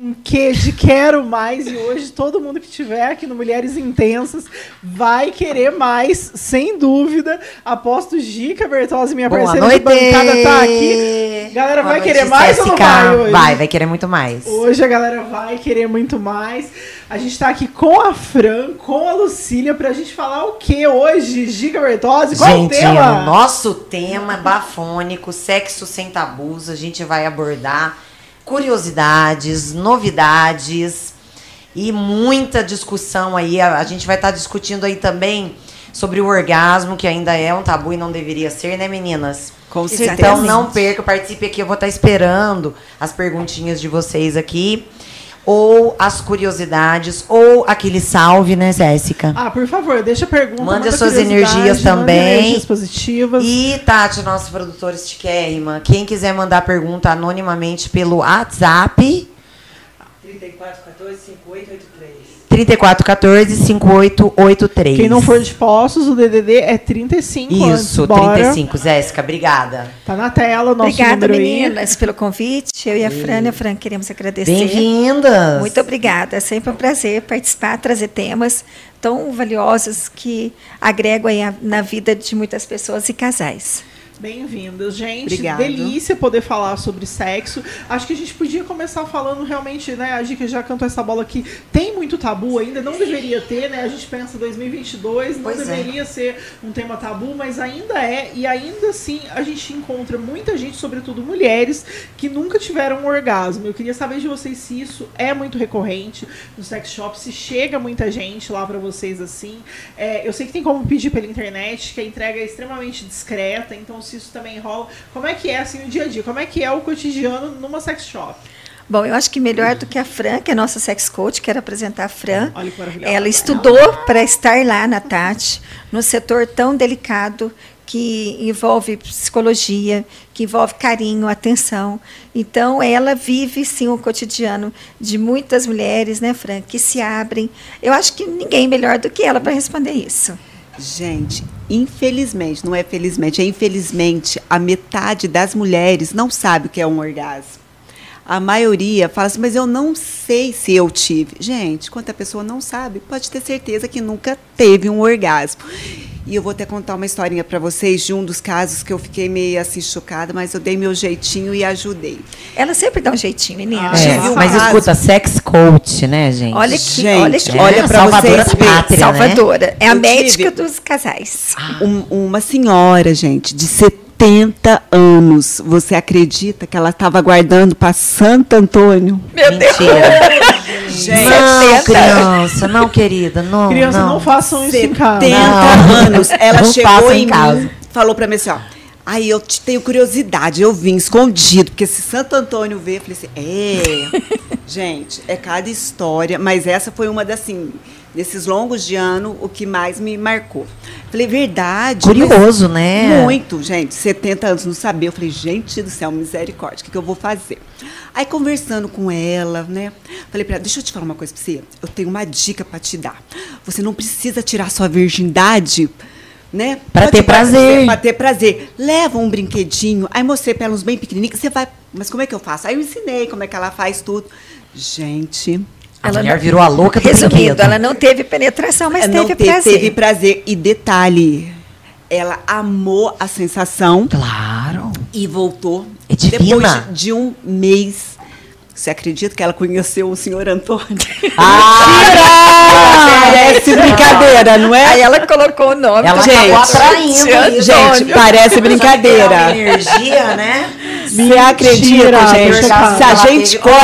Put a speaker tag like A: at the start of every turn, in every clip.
A: um quê de quero mais e hoje todo mundo que tiver aqui no Mulheres Intensas vai querer mais, sem dúvida. Aposto Gica Bertozzi, minha
B: Boa
A: parceira
B: noite.
A: de bancada, tá aqui. Galera,
B: Boa
A: vai
B: noite,
A: querer mais ou não vai hoje?
B: Vai, vai querer muito mais.
A: Hoje a galera vai querer muito mais. A gente tá aqui com a Fran, com a Lucília, pra gente falar o que hoje, Gica Bertozzi? Qual
B: Gente,
A: é o tema?
B: o nosso tema é bafônico, sexo sem tabus. A gente vai abordar curiosidades, novidades e muita discussão aí. A, a gente vai estar discutindo aí também sobre o orgasmo, que ainda é um tabu e não deveria ser, né, meninas?
C: Com
B: Então não perca, participe aqui. Eu vou estar esperando as perguntinhas de vocês aqui. Ou as curiosidades, ou aquele salve, né, Jéssica?
A: Ah, por favor, deixa a pergunta.
B: Mande
A: manda
B: as suas energias também.
A: energias positivas.
B: E Tati, nossa produtora estiquérrima, quem quiser mandar pergunta anonimamente pelo WhatsApp 3414 5883.
A: Quem não for de Poços, o DDD é 35 antes.
B: Isso,
A: Bora.
B: 35. Jéssica, obrigada.
A: Tá na tela o nosso
D: Obrigada, meninas, pelo convite. Eu e a Fran, a Fran, queremos agradecer.
B: Bem-vindas.
D: Muito obrigada. É sempre um prazer participar, trazer temas tão valiosos que agregam aí a- na vida de muitas pessoas e casais.
A: Bem-vindas, gente.
C: Obrigado.
A: Delícia poder falar sobre sexo. Acho que a gente podia começar falando realmente, né? A Gica já cantou essa bola aqui. Tem muito tabu ainda, não deveria ter, né? A gente pensa 2022, não
B: Pois é.
A: deveria ser um tema tabu, mas ainda é. E ainda assim, a gente encontra muita gente, sobretudo mulheres, que nunca tiveram um orgasmo. Eu queria saber de vocês se isso é muito recorrente no sex shop, se chega muita gente lá pra vocês assim. É, eu sei que tem como pedir pela internet, que a entrega é extremamente discreta, então se isso também rola. Como é que é assim o dia a dia? Como é que é o cotidiano numa sex shop?
D: Bom, eu acho que melhor do que a Fran, que é a nossa sex coach, quero apresentar a Fran.
A: Olha que maravilhosa.
D: Ela estudou para estar lá na Tati, num setor tão delicado que envolve psicologia, que envolve carinho, atenção. Então, ela vive sim o cotidiano de muitas mulheres, né, Fran, que se abrem. Eu acho que ninguém melhor do que ela para responder isso.
C: Gente, infelizmente, não é felizmente, é infelizmente, a metade das mulheres não sabe o que é um orgasmo. A maioria fala assim, mas eu não sei se eu tive. Gente, quando a pessoa não sabe, pode ter certeza que nunca teve um orgasmo. E eu vou até contar uma historinha para vocês de um dos casos que eu fiquei meio assim chocada, mas eu dei meu jeitinho e ajudei.
D: Ela sempre dá um jeitinho, menina.
A: Ah,
B: É,
C: um
B: mas
C: caso-
B: escuta, sex coach, né, gente?
D: Olha que,
C: Gente,
D: olha que
B: é,
C: olha pra
B: salvadora
C: vocês
B: da pátria, né?
D: Salvadora. É a
C: Eu
D: médica
C: tive-
D: dos casais.
C: Um- uma senhora, gente, de 70 anos. Você acredita que ela estava guardando para Santo Antônio?
D: Meu
B: Mentira. Não,
D: 70.
B: criança, não, querida, não.
A: Criança, não,
B: não.
A: façam isso em casa.
C: 70
B: Não.
C: anos. Ela
B: Não
C: chegou em
B: em casa.
C: mim, falou para mim assim, ó. Aí eu te- tenho curiosidade, eu vim escondido, porque se Santo Antônio ver, eu falei assim, é. Gente, é cada história, mas essa foi uma das, assim, nesses longos de ano, o que mais me marcou. Falei, verdade.
B: Curioso, né?
C: Muito, gente. 70 anos, não sabia. Eu falei, gente do céu, misericórdia, o que, que eu vou fazer? Aí, conversando com ela, né? Falei pra ela, deixa eu te falar uma coisa pra você. Eu tenho uma dica pra te dar. Você não precisa tirar sua virgindade, né?
B: Pra
C: Pode
B: ter prazer.
C: Pra ter prazer. Leva um brinquedinho. Aí mostrei pra ela uns bem pequenininhos. Você vai, mas como é que eu faço? Aí eu ensinei como é que ela faz tudo. Gente,
B: A
D: Ela
B: mulher
D: não-
B: virou a louca do
D: Resumindo,
B: brinquedo.
D: ela não teve penetração, mas
C: não
D: teve
C: te-
D: prazer.
C: teve prazer. E detalhe, ela amou a sensação.
B: Claro.
C: E voltou.
B: É divina.
C: Depois de, um mês. Você acredita que ela conheceu o senhor Antônio?
B: Ah,
C: Parece brincadeira, não
D: Aí
C: é?
D: ela colocou o nome.
B: ela
D: do
B: acabou
D: gente.
B: atraindo.
C: Gente, parece brincadeira.
B: energia, né?
C: Você acredita, gente? Se a gente conta.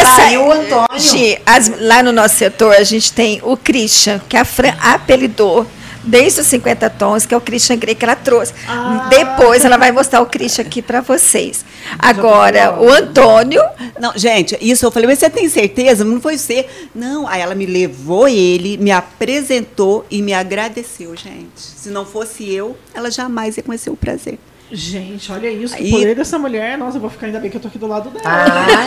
D: Essa-
B: o Antônio.
D: Gi, as- lá no nosso setor, a gente tem o Christian, que a Fran apelidou desde os 50 tons, que é o Christian Grey que ela trouxe.
A: Ah.
D: Depois ela vai mostrar o Christian aqui para vocês. Agora, o Antônio,
C: Não, gente, isso eu falei, mas você tem certeza? Não foi você. Não, aí ela me levou ele, me apresentou e me agradeceu, gente. Se não fosse eu, ela jamais ia conhecer o prazer.
A: Gente, olha isso.
C: Aí-
A: O poder dessa mulher. Nossa, eu vou ficar ainda bem que eu tô aqui do lado dela.
B: Ah,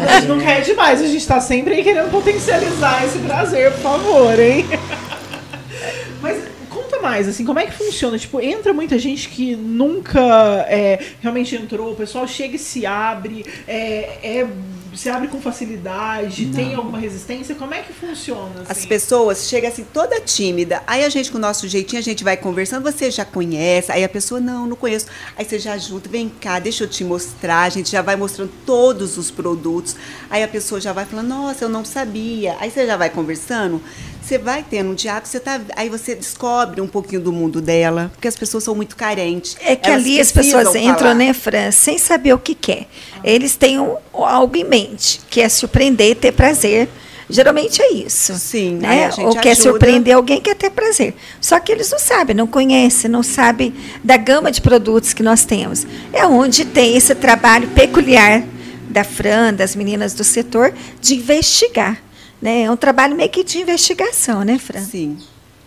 A: A
B: é.
A: gente não quer demais, a gente tá sempre aí querendo potencializar esse prazer, por favor, hein? Mas conta mais, assim, como é que funciona? Tipo, entra muita gente que nunca é, realmente entrou, o pessoal chega e se abre, é, é se abre com facilidade? Tem alguma resistência? Como é que funciona?
C: As
A: assim?
C: pessoas chegam assim toda tímida. Aí a gente, com o nosso jeitinho, a gente vai conversando. Você já conhece? Aí a pessoa, não, não conheço. Aí você já ajuda, vem cá, deixa eu te mostrar. A gente já vai mostrando todos os produtos. Aí a pessoa já vai falando, nossa, eu não sabia. Aí você já vai conversando. Você vai tendo um diálogo, você tá, aí você descobre um pouquinho do mundo dela, porque as pessoas são muito carentes.
D: É que
C: Elas
D: ali as pessoas entram,
C: falar.
D: né, Fran, sem saber o que quer. Eles têm um- algo em mente, que é surpreender ter prazer. Geralmente é isso.
C: Sim,
D: né? Ou quer
C: ajuda.
D: surpreender alguém, quer ter prazer. Só que eles não sabem, não conhecem, não sabem da gama de produtos que nós temos. É onde tem esse trabalho peculiar da Fran, das meninas do setor, de investigar. Né? É um trabalho meio que de investigação, né, Fran?
C: Sim.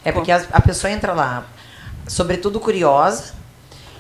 B: É porque a, a pessoa entra lá, sobretudo curiosa,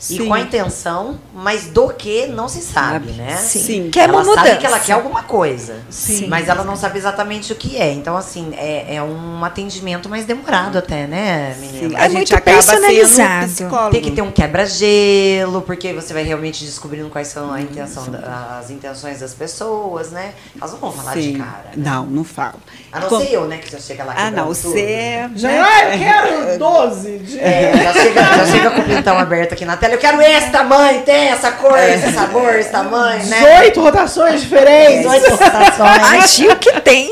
B: e
C: Sim.
B: com a intenção, mas do que não se sabe, né?
D: Sim.
C: Sim.
D: Quer
B: ela
D: uma mudança.
B: sabe que ela quer alguma coisa,
D: Sim.
B: mas ela não sabe exatamente o que é. Então, assim, é, é um atendimento mais demorado até, né, menina?
C: Sim.
D: É
C: a gente
D: muito
C: acaba sendo
D: personalizado.
C: psicólogo.
B: Tem que ter um quebra-gelo, porque você vai realmente descobrindo quais são a intenção da- as intenções das pessoas, né? Elas não vão falar de cara. né?
C: Não, não falo.
B: A não
C: Com-
B: ser eu, né? Que já chega lá
C: Ah, não, você é.
A: Já,
C: né?
A: ah, eu quero 12. De...
B: É, já chega, já chega com o pintão aberto aqui na tela. Eu quero esse tamanho, tem essa cor,
C: É.
B: esse sabor, esse tamanho, né?
A: 18 rotações diferentes.
B: 18 rotações.
D: A Gil que tem.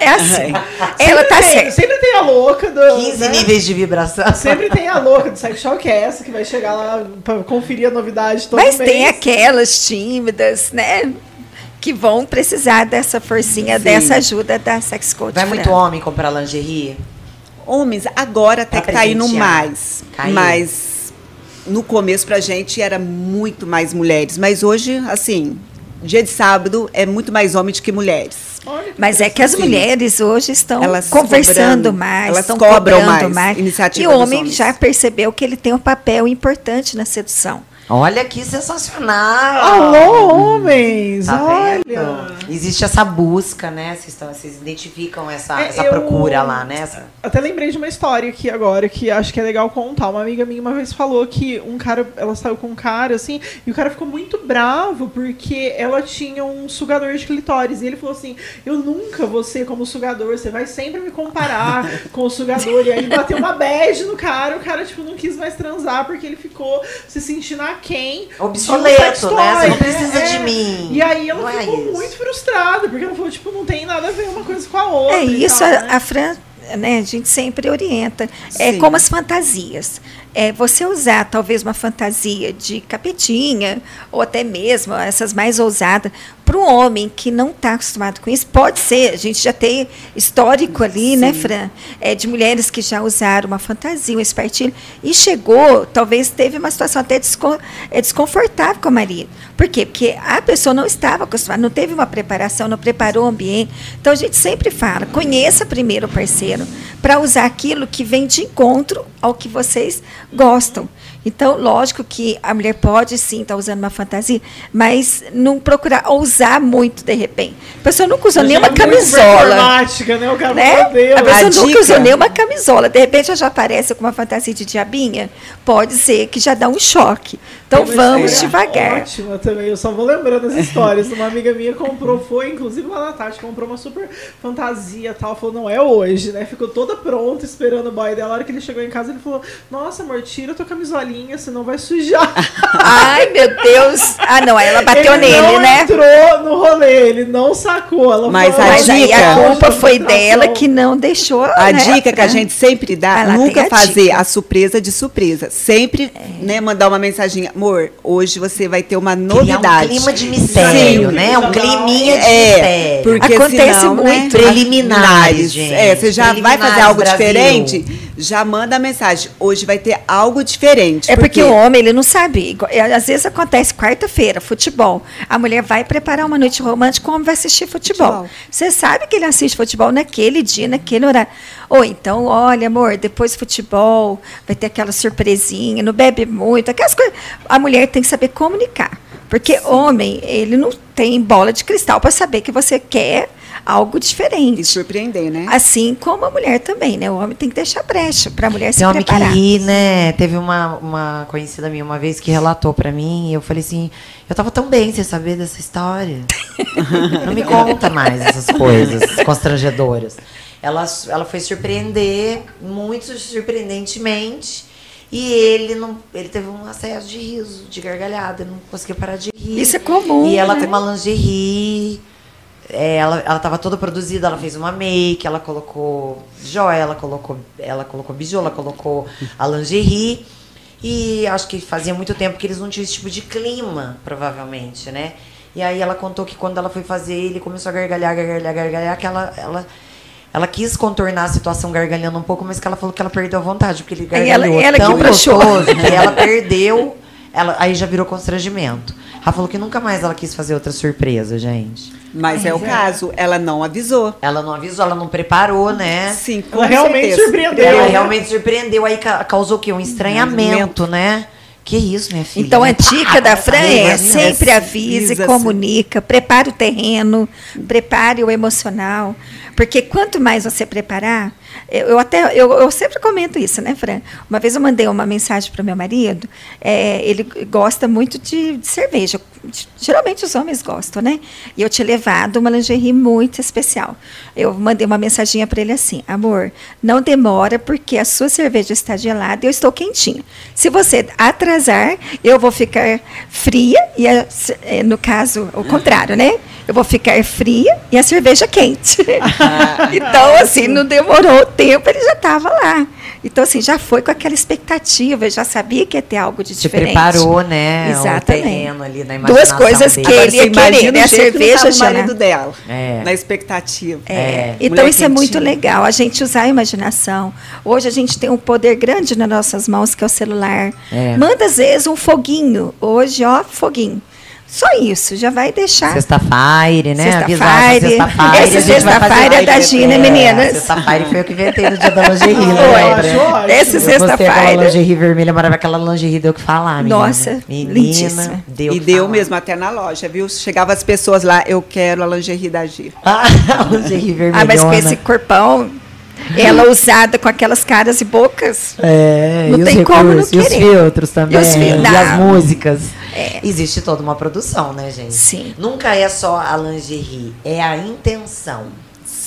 D: É assim. Ela
A: Sempre
D: tá
A: tem. Sempre tem a louca do.
B: 15
A: né?
B: níveis de vibração.
A: Sempre tem a louca do sex shop, que é essa, que vai chegar lá pra conferir a novidade todo
D: Mas
A: mês.
D: tem aquelas tímidas, né? Que vão precisar dessa forcinha,
C: Sim.
D: dessa ajuda da sex coach.
B: Vai
D: Fran.
B: muito homem comprar lingerie?
C: Homens, agora até
B: Pra
C: que tá indo mais.
B: Caiu.
C: Mas no começo pra gente era muito mais mulheres. Mas hoje, assim, dia de sábado é muito mais homem do que mulheres.
A: Olha que
D: Mas é que as
C: Sim.
D: mulheres hoje estão
C: Elas
D: conversando
C: cobrando,
D: mais,
C: elas
D: estão
C: cobram
D: cobrando
C: mais, iniciativa
D: E o homem já percebeu que ele tem um papel importante na sedução.
B: Olha que sensacional!
A: Alô, homens!
B: Tá
A: olha!
B: Existe essa busca, né? Vocês, estão, vocês identificam essa,
A: É,
B: essa
A: eu-
B: procura lá, né? Essa-
A: Até lembrei de uma história aqui agora que acho que é legal contar. Uma amiga minha uma vez falou que um cara, ela saiu com um cara assim, e o cara ficou muito bravo porque ela tinha um sugador de clitóris. E ele falou assim: Eu nunca vou ser como sugador, você vai sempre me comparar com o sugador. E aí bateu uma bad no cara, o cara, tipo, não quis mais transar porque ele ficou se sentindo um
B: Obsoleto, né? Você não precisa de mim.
A: E aí ela
B: Não é
A: muito frustrada, porque ela falou, tipo, não tem nada a ver uma coisa com a outra.
D: É isso,
A: tal,
D: a,
A: né?
D: a Fran, né, a gente sempre orienta. É
C: Sim.
D: como as fantasias. É você usar talvez uma fantasia de capetinha, ou até mesmo essas mais ousadas, para um homem que não está acostumado com isso, pode ser. A gente já tem histórico ali, né,
C: Sim.
D: Fran? É, de mulheres que já usaram uma fantasia, um espartilho, e chegou, talvez teve uma situação até descon- é, desconfortável com a marido. Por quê? Porque a pessoa não estava acostumada, não teve uma preparação, não preparou o ambiente. Então a gente sempre fala, conheça primeiro o parceiro para usar aquilo que vem de encontro ao que vocês gostam. Então, lógico que a mulher pode sim estar usando uma fantasia, mas não procurar ousar muito de repente. A pessoa nunca usou nenhuma
A: é
D: camisola
A: né? O cara
D: né?
A: Deus.
D: A pessoa
C: A
D: nunca
C: dica-
D: usou nenhuma camisola. De repente ela já aparece com uma fantasia de diabinha. Pode ser que já dá um choque. Então
A: Tem
D: vamos
A: história
D: devagar.
A: Ótima também, eu só vou lembrando as histórias. Uma amiga minha comprou, foi inclusive lá na tarde, comprou uma super fantasia e tal. Falou, não é hoje, né? Ficou toda pronta esperando o boy dela. A hora que ele chegou em casa, ele falou: Nossa, amor, tira tua camisolinha, senão vai sujar.
D: Ai, meu Deus. Ah, não, aí ela bateu
A: ele
D: nele,
A: não
D: né?
A: entrou no rolê, ele não sacou. Ela
C: Mas
A: falou,
C: a
D: Mas aí a
C: dica-
D: culpa foi dela que não deixou.
C: A
D: né,
C: dica que a gente sempre dá,
D: lá,
C: nunca
D: a
C: fazer
D: dica.
C: a surpresa de surpresa. Sempre, né, mandar uma mensaginha, amor, hoje você vai ter uma
B: Criar
C: novidade.
B: um clima de mistério,
A: Sim.
B: né? Um climinha de
C: É,
B: mistério.
C: porque
D: Acontece
C: senão, né,
D: muito.
B: Preliminares, gente.
C: É, você já vai fazer algo
B: Brasil.
C: diferente, já manda a mensagem. Hoje vai ter algo diferente.
D: É porque o homem, ele não sabe. É, Às vezes acontece quarta-feira, futebol. A mulher vai preparar uma noite romântica, o homem vai assistir futebol.
C: Futebol.
D: Você sabe que ele assiste futebol naquele dia, naquele horário. Ou então, olha, amor, depois futebol, vai ter aquela surpresinha, não bebe muito, aquelas coisas. A mulher tem que saber comunicar. Porque homem, ele não tem bola de cristal para saber que você quer algo
C: E
D: diferente.
C: surpreender, né?
D: Assim como a mulher também, né? O homem tem que deixar brecha para a mulher se
B: Tem homem que
D: preparar.
B: ri, né? Teve uma, uma conhecida minha uma vez que relatou pra mim e eu falei assim, eu tava tão bem sem saber dessa história. Não me conta mais essas coisas constrangedoras. Ela, ela foi surpreender, muito surpreendentemente, e ele não, ele teve um acesso de riso, de gargalhada, não conseguia parar de rir.
D: Isso é comum,
B: E ela
D: né?
B: tem uma lingerie é, ela, ela tava toda produzida, ela fez uma make, ela colocou joia, ela colocou, ela colocou bijou, ela colocou a lingerie. E acho que fazia muito tempo que eles não tinham esse tipo de clima, provavelmente, né? E aí ela contou que quando ela foi fazer, ele começou a gargalhar, gargalhar, gargalhar, que ela, ela, ela quis contornar a situação gargalhando um pouco, mas que ela falou que ela perdeu a vontade, porque ele
D: ela-
B: gargalhou
D: ela que
B: tão
D: broxou.
B: gostoso que ela perdeu, ela, aí já virou constrangimento. Ela falou que nunca mais ela quis fazer outra surpresa, gente.
C: Mas é o caso, ela não avisou.
B: Ela não avisou, ela não preparou, né?
C: Sim, com
A: Ela realmente
C: certeza.
A: surpreendeu.
B: Ela
A: né?
B: realmente surpreendeu, aí ca- causou o quê? Um estranhamento, né? Que isso, minha filha?
D: Então, a dica da Fran é sempre avise,
C: avisa,
D: comunica, prepare o terreno, prepare o emocional. Porque quanto mais você preparar, eu, eu até eu, eu sempre comento isso, né, Fran? Uma vez eu mandei uma mensagem para o meu marido, é, ele gosta muito de, de cerveja. Geralmente os homens gostam, né? E eu tinha levado uma lingerie muito especial. Eu mandei uma mensaginha para ele assim: amor, não demora porque a sua cerveja está gelada e eu estou quentinha. Se você atrasar, eu vou ficar fria e, a- eh, no caso, o contrário, né? Eu vou ficar fria e a cerveja quente. então, assim, não demorou tempo, ele já estava lá. Então, assim, já foi com aquela expectativa, já sabia que ia ter algo de
B: Se
D: diferente.
B: preparou, né?
D: Exatamente.
B: O terreno ali na
D: Duas coisas
B: dele.
D: que
C: Agora,
D: ele
C: você
D: ia querer, né? A cerveja gelada.
C: marido dela.
B: É.
C: Na expectativa.
D: É.
B: É.
D: Então isso é muito legal, a gente usar a imaginação. Hoje a gente tem um poder grande nas nossas mãos, que é o celular.
B: É.
D: Manda às vezes um foguinho. Hoje, ó, foguinho. Só isso, já vai deixar.
B: Sexta-feira, né?
D: Sexta-feira.
B: Avisar essa Sexta-feira.
D: É da. Gina,
B: É,
D: meninas.
B: Sexta-feira foi eu que inventei no dia da lingerie, lembra?
D: Esse
B: Eu postei aquela
D: sexta-feira.
B: lingerie vermelha maravilhosa, aquela lingerie deu o que falar, menina.
D: Nossa,
B: menina,
D: lindíssima.
B: deu o
C: E deu
B: falar.
C: mesmo até na loja, viu? Chegava as pessoas lá, eu quero a lingerie da Gia.
B: Ah, a lingerie vermelhona.
D: Ah, mas com esse corpão, ela usada com aquelas caras e bocas.
B: É,
D: Não
B: e os
D: tem como não
B: recursos, e os
D: querer.
B: filtros também,
D: E os fil-
B: e as músicas.
D: É.
B: Existe toda uma produção, né, gente?
D: Sim.
B: Nunca é só a lingerie, é a intenção.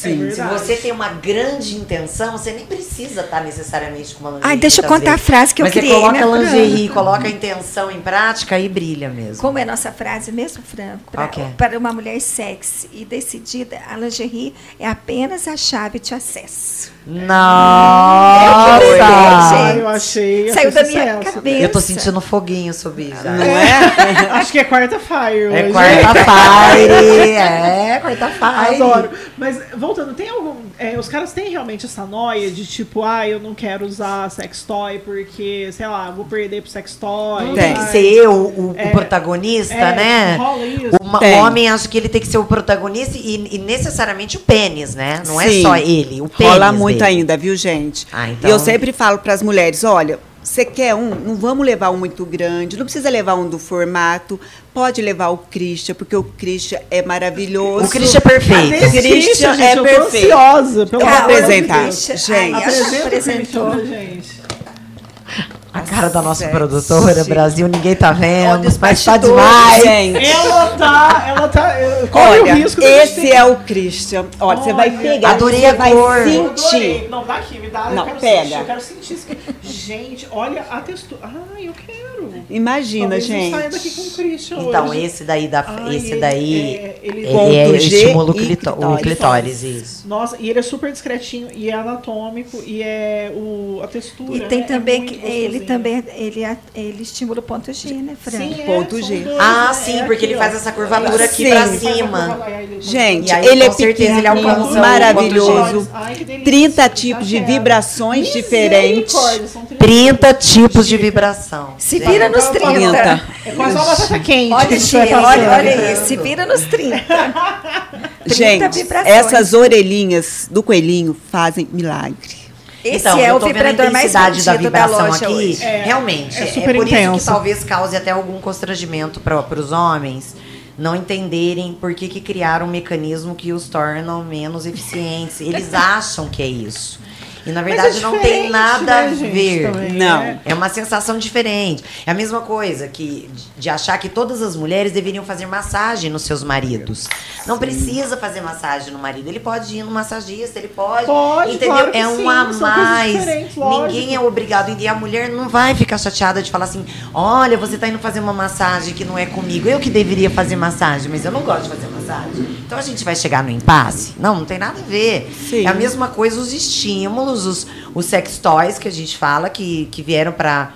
A: Sim.
B: Se você tem uma grande intenção, você nem precisa estar necessariamente com uma lingerie.
D: Ai, deixa eu contar a
B: vezes.
D: frase que eu
B: Mas
D: criei,
B: você coloca
D: né,
B: a
D: Fran?
B: lingerie, coloca a intenção em prática e brilha mesmo.
D: Como é a nossa frase mesmo, Fran?
B: Qual que é?
D: Para uma mulher sexy e decidida, a lingerie é apenas a chave de acesso.
B: Nossa!
D: Eu
A: Ah,
D: gente.
A: eu achei.
D: Saiu da minha
A: sucesso.
D: cabeça.
B: Eu tô sentindo foguinho subir já.
C: Não é?
A: Acho que é quarta-feira
B: É
A: hoje.
B: quarta-feira, é quarta-feira.
A: Adoro. Mas, voltando, tem algum. é, os caras têm realmente essa noia de tipo, ah, eu não quero usar sex toy porque, sei lá, vou perder pro sex toy.
C: Tem
B: que ser eu o, o
A: É,
B: protagonista,
A: é,
B: né?
A: rola isso.
B: O, o
C: Tem.
B: homem acha que ele tem que ser o protagonista e, e necessariamente o pênis, né? Não é
C: Sim.
B: só ele, o pênis.
C: Rola muito
B: dele.
C: ainda, viu, gente?
B: Ah, então-
C: E eu sempre falo para as mulheres, olha, você quer um, não vamos levar um muito grande, não precisa levar um do formato, pode levar o Christian, porque o Christian é maravilhoso.
B: O Christian é perfeito.
A: Esse
C: Christian
A: gente?
C: é
A: eu tô
C: perfeito.
A: ansiosa. Pelo
C: Eu vou apresentar. Gente.
D: Ai,
A: Apresenta o
D: apresentou.
A: Gente.
B: A cara da nossa
C: Sexy.
B: produtora, Brasil, ninguém tá vendo,
C: Olha
B: mas tá demais.
C: gente.
A: Ela tá. Ela tá. eu- Corre
C: Olha,
A: o risco
C: esse é o Christian. Olha, você vai
A: Olha,
C: pegar,
B: adorei
C: você
B: a
C: vai
B: cor.
A: Eu adorei.
C: sentir.
A: Não, dá aqui, me dá.
C: Não,
A: eu quero
C: pega.
A: sentir. Eu quero sentir isso. aqui. Gente, olha a textura. Ai, eu quero.
C: Imagina,
A: Talvez eu
C: gente.
A: saia daqui com o Christian
B: Então,
A: hoje.
B: esse daí, da,
A: Ai,
B: esse
A: ele-
B: daí,
A: é, ele-
B: ele,
C: Ponto
B: é, estimula o,
C: clitóris.
B: clitóris, isso.
A: Nossa, e ele é super discretinho e é anatômico e é o, a textura.
D: E tem
A: né,
D: também
A: é
D: que ele. Também ele, ele estimula o ponto G, né, Fran?
A: Sim, é,
C: Ponto
A: são
C: G.
A: dois,
B: Ah,
A: né?
B: sim,
A: É
B: porque ele
A: aqui,
B: faz
A: ó.
B: essa curvatura aqui
C: Sim.
B: pra
A: Ele faz
B: cima.
A: ele-
C: Gente,
B: aí,
C: ele é
B: certeza, ele alcança
C: maravilhoso.
A: Ai, que delícia.
C: 30 tipos de vibrações diferentes.
A: Misericórdia, são
B: 30 tipos de vibração.
D: Se vira nos 30.
A: É quase uma batata quente.
D: Olha,
A: gente
D: olha, olha isso. Se vira nos 30. 30
C: Gente,
D: vibrações.
C: essas orelhinhas do coelhinho fazem milagre.
D: Esse
B: então,
D: é
B: eu
D: o
B: tô vendo a
D: vibrador mais
B: intensidade da
D: da
B: vibração
D: loja
B: aqui.
D: hoje.
A: É,
B: realmente.
A: é
B: É,
A: super
B: por isso que
A: intenso.
B: talvez cause até algum constrangimento para os homens. não entenderem por que, que criaram um mecanismo que os tornam menos eficientes. Eles acham que é isso. E na
A: Mas
B: verdade
A: é
B: não tem
A: diferente,
B: nada
A: né,
B: a
A: gente,
B: ver.
A: também,
C: Não.
A: né?
B: É uma sensação diferente. É a mesma coisa que de- achar que todas as mulheres deveriam fazer massagem nos seus maridos. Não precisa fazer massagem no marido. Ele pode ir no massagista, ele pode.
A: Pode,
B: entendeu?
A: claro que
B: é um
A: sim,
B: a mais. Ninguém é obrigado. E a mulher não vai ficar chateada de falar assim: olha, você tá indo fazer uma massagem que não é comigo. Eu que deveria fazer massagem, mas eu não gosto de fazer massagem. Então a gente vai chegar no impasse? Não, não tem nada a ver.
C: Sim.
B: É a mesma coisa os estímulos, os, os sex toys que a gente fala, que, que vieram para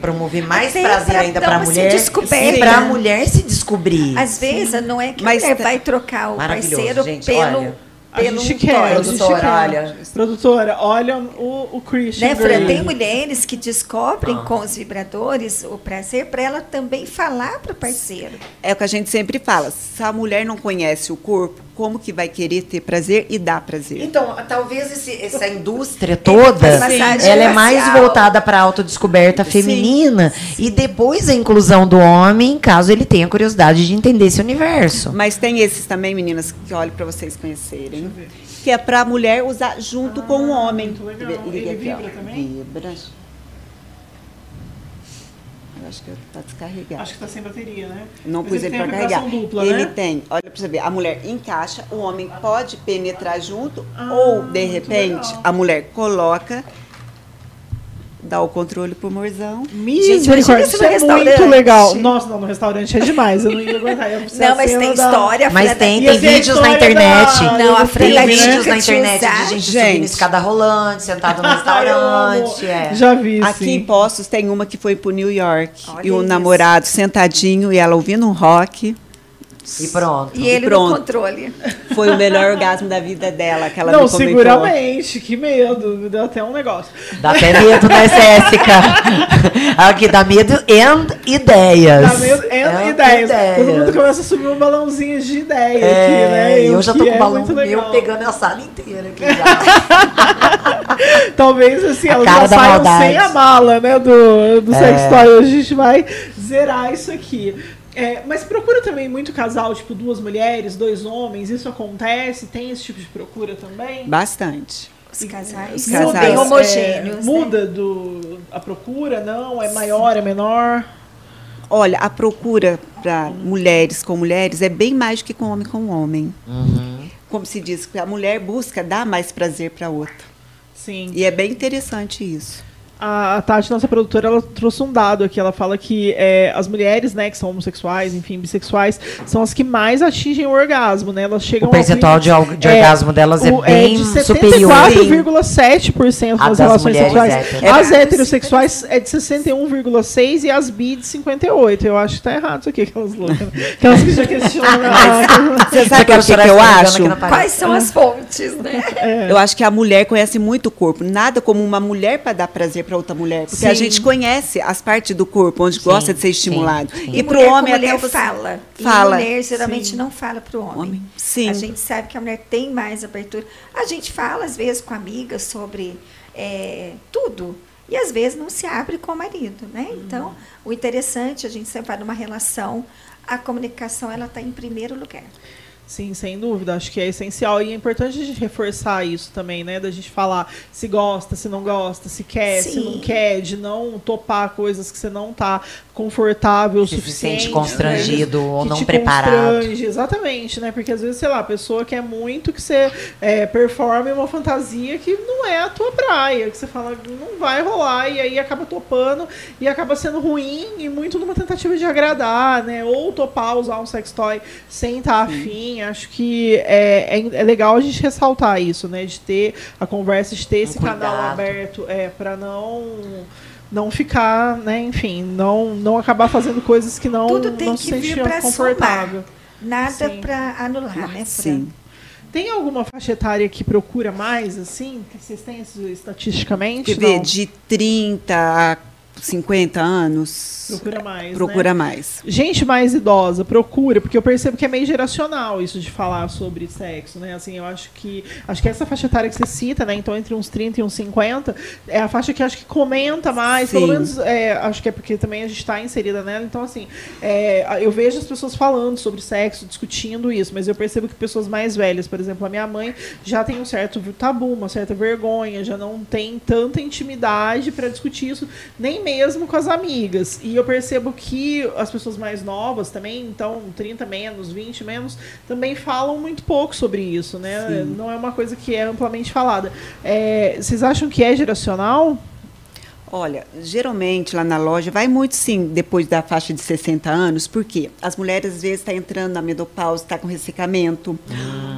B: promover mais
D: Até
B: prazer
D: pra
B: ainda para a mulher e para a mulher se descobrir.
D: Às vezes não é que
C: Mas tá-
D: vai trocar o parceiro
B: gente,
D: pelo,
B: olha.
A: A
D: pelo
A: gente quer,
D: toy.
A: a gente
B: Produtora,
A: quer.
B: olha.
A: Produtora, olha o, o Christian
D: Né, Fran? Tem mulheres que descobrem
B: Ah.
D: com os vibradores o prazer para ela também falar para o parceiro.
C: É o que a gente sempre fala. Se a mulher não conhece o corpo, como que vai querer ter prazer e dar prazer?
B: Então, talvez esse- essa indústria toda, ela é mais voltada para a autodescoberta
C: Sim,
B: feminina e depois a inclusão do homem, caso ele tenha curiosidade de entender esse universo.
C: Mas tem esses também, meninas, que olho para vocês conhecerem. Que é para a mulher usar junto com o homem.
A: muito legal. Ele
C: ó.
A: vibra também?
C: Vibra. Eu acho que está descarregado.
A: Acho que tá sem bateria, né?
C: Não
A: Mas
C: pus
A: ele
C: ele para carregar.
A: dupla,
C: ele
A: né?
C: tem, olha para você ver, a mulher encaixa, o homem pode penetrar junto,
A: Ah,
C: ou de repente a mulher coloca, dá o controle pro morzão.
A: Misericórdia, isso é muito legal. Nossa, não, no restaurante é demais. Eu não ia aguentar. ia
D: Não, mas tem
A: da-
D: história.
B: Mas tem, tem vídeos na internet.
A: da-
D: Não, a Fran
B: Tem
A: né?
B: vídeos na
D: te
B: internet de gente,
C: Gente.
B: subindo escada rolante, sentado no restaurante. é.
A: Já vi,
C: Aqui
A: sim.
C: em Postos tem uma que foi pro New York
D: Olha
C: e o
D: isso.
C: namorado sentadinho e ela ouvindo um rock.
B: E pronto.
D: E ele
C: Pronto.
D: no controle.
C: Foi o melhor orgasmo da vida dela, que ela
A: Não,
C: me comentou.
A: seguramente. Que medo. Me deu até um negócio.
B: Dá até medo, né, Jéssica? Aqui dá medo e ideias.
A: Dá medo. And
B: É,
A: ideias. Todo mundo começa a subir um balãozinho de ideia
B: É,
A: aqui, né? E
B: eu já tô com
A: é
B: o balão
A: muito
B: meu
A: legal.
B: pegando a sala inteira aqui já.
A: Talvez assim,
B: A
A: elas
B: cara
A: já
B: da
A: saiam
B: maldade.
A: sem a mala, né? Do, do
B: É.
A: sex toy. Hoje a gente vai zerar isso aqui. É, mas procura também muito casal, tipo duas mulheres, dois homens. Isso acontece? Tem esse tipo de procura também?
C: Bastante.
D: Os casais
C: Os
D: são
C: casais,
D: bem
C: é,
D: homogêneos. né?
A: muda do, a procura? Não? É maior, é menor?
C: Olha, a procura para mulheres com mulheres é bem mais do que com homem com homem.
B: Uhum.
C: Como se diz, que a mulher busca dar mais prazer para outra.
A: Sim.
C: E é bem interessante isso.
A: A, Tati, nossa produtora, ela trouxe um dado aqui. Ela fala que é, as mulheres, né, que são homossexuais, enfim, bissexuais, são as que mais atingem o orgasmo, né? Elas chegam
B: O percentual de, de orgasmo delas é
A: o-
B: bem
A: de
B: superior.
A: 74,7%
B: A
A: nas
B: das
A: relações
B: mulheres
A: sexuais.
B: héteros.
A: As heterossexuais é de 61,6% e as bi de 58%. Eu acho que tá errado isso aqui, aquelas loucas. né? Aquelas que já questionam.
C: Você sabe o que, que eu acho?
D: Quais são as fontes, né?
C: Eu acho que a mulher conhece muito o corpo. Nada como uma mulher para dar prazer para outra mulher. Porque a
A: Sim.
C: gente conhece as partes do corpo onde
B: Sim,
C: gosta de ser estimulado.
B: sim.
C: E para
D: mulher
C: o homem até
D: mulher
C: você
D: fala.
C: Fala.
D: E mulher geralmente não fala para o homem.
C: Homem, sim.
D: A gente sabe que a mulher tem mais abertura. A gente fala, às vezes, com amigas sobre é, tudo. E às vezes não se abre com o marido, né?
C: Uhum.
D: Então, o interessante, a gente sempre fala numa relação, a comunicação ela está em primeiro lugar.
A: Sim, sem dúvida. Acho que é essencial. E é importante a gente reforçar isso também, né? Da gente falar se gosta, se não gosta, se quer, se
D: Sim.
A: não quer, de não topar coisas que você não tá confortável o
B: se
A: suficiente.
B: sente constrangido
A: né?
B: ou
A: Que
B: não
A: te
B: preparado.
A: constrange, exatamente, né? Porque às vezes, sei lá, a pessoa quer muito que você é, performe uma fantasia que não é a tua praia, que você fala, não vai rolar, e aí acaba topando e acaba sendo ruim e muito numa tentativa de agradar, né? Ou topar usar um sex toy sem estar afim. Acho que é, é, é legal a gente ressaltar isso, né? De ter a conversa, de ter
B: Um
A: esse canal
B: cuidado.
A: aberto, é, para não não ficar, né, enfim, não não acabar fazendo coisas que não
D: Tudo tem
A: não
D: que
A: se
D: vir para
A: confortável.
D: somar. Nada para anular, né? Fran?
C: Sim.
A: Tem alguma faixa etária que procura mais, assim? Que vocês têm isso estatisticamente?
C: Quer ver, de 30 a 50 anos,
A: Procura mais.
C: procura
A: né?
C: mais.
A: Gente mais idosa, procura, porque eu percebo que é meio geracional isso de falar sobre sexo, né? Assim, eu acho que. Acho que essa faixa etária que você cita, né? Então, entre uns 30 e uns 50, é a faixa que acho que comenta mais, pelo
C: Sim.
A: menos. é, acho que é porque também a gente está inserida nela. Então, assim, é, eu vejo as pessoas falando sobre sexo, discutindo isso, mas eu percebo que pessoas mais velhas, por exemplo, a minha mãe já tem um certo tabu, uma certa vergonha, já não tem tanta intimidade para discutir isso, nem mesmo com as amigas. E eu percebo que as pessoas mais novas também, então 30 menos, 20 menos, também falam muito pouco sobre isso, né?
C: Sim.
A: Não é uma coisa que é amplamente falada. É, vocês acham que é geracional?
C: Olha, geralmente lá na loja vai muito sim depois da faixa de 60 anos, porque as mulheres às vezes estão entrando na menopausa, está com ressecamento.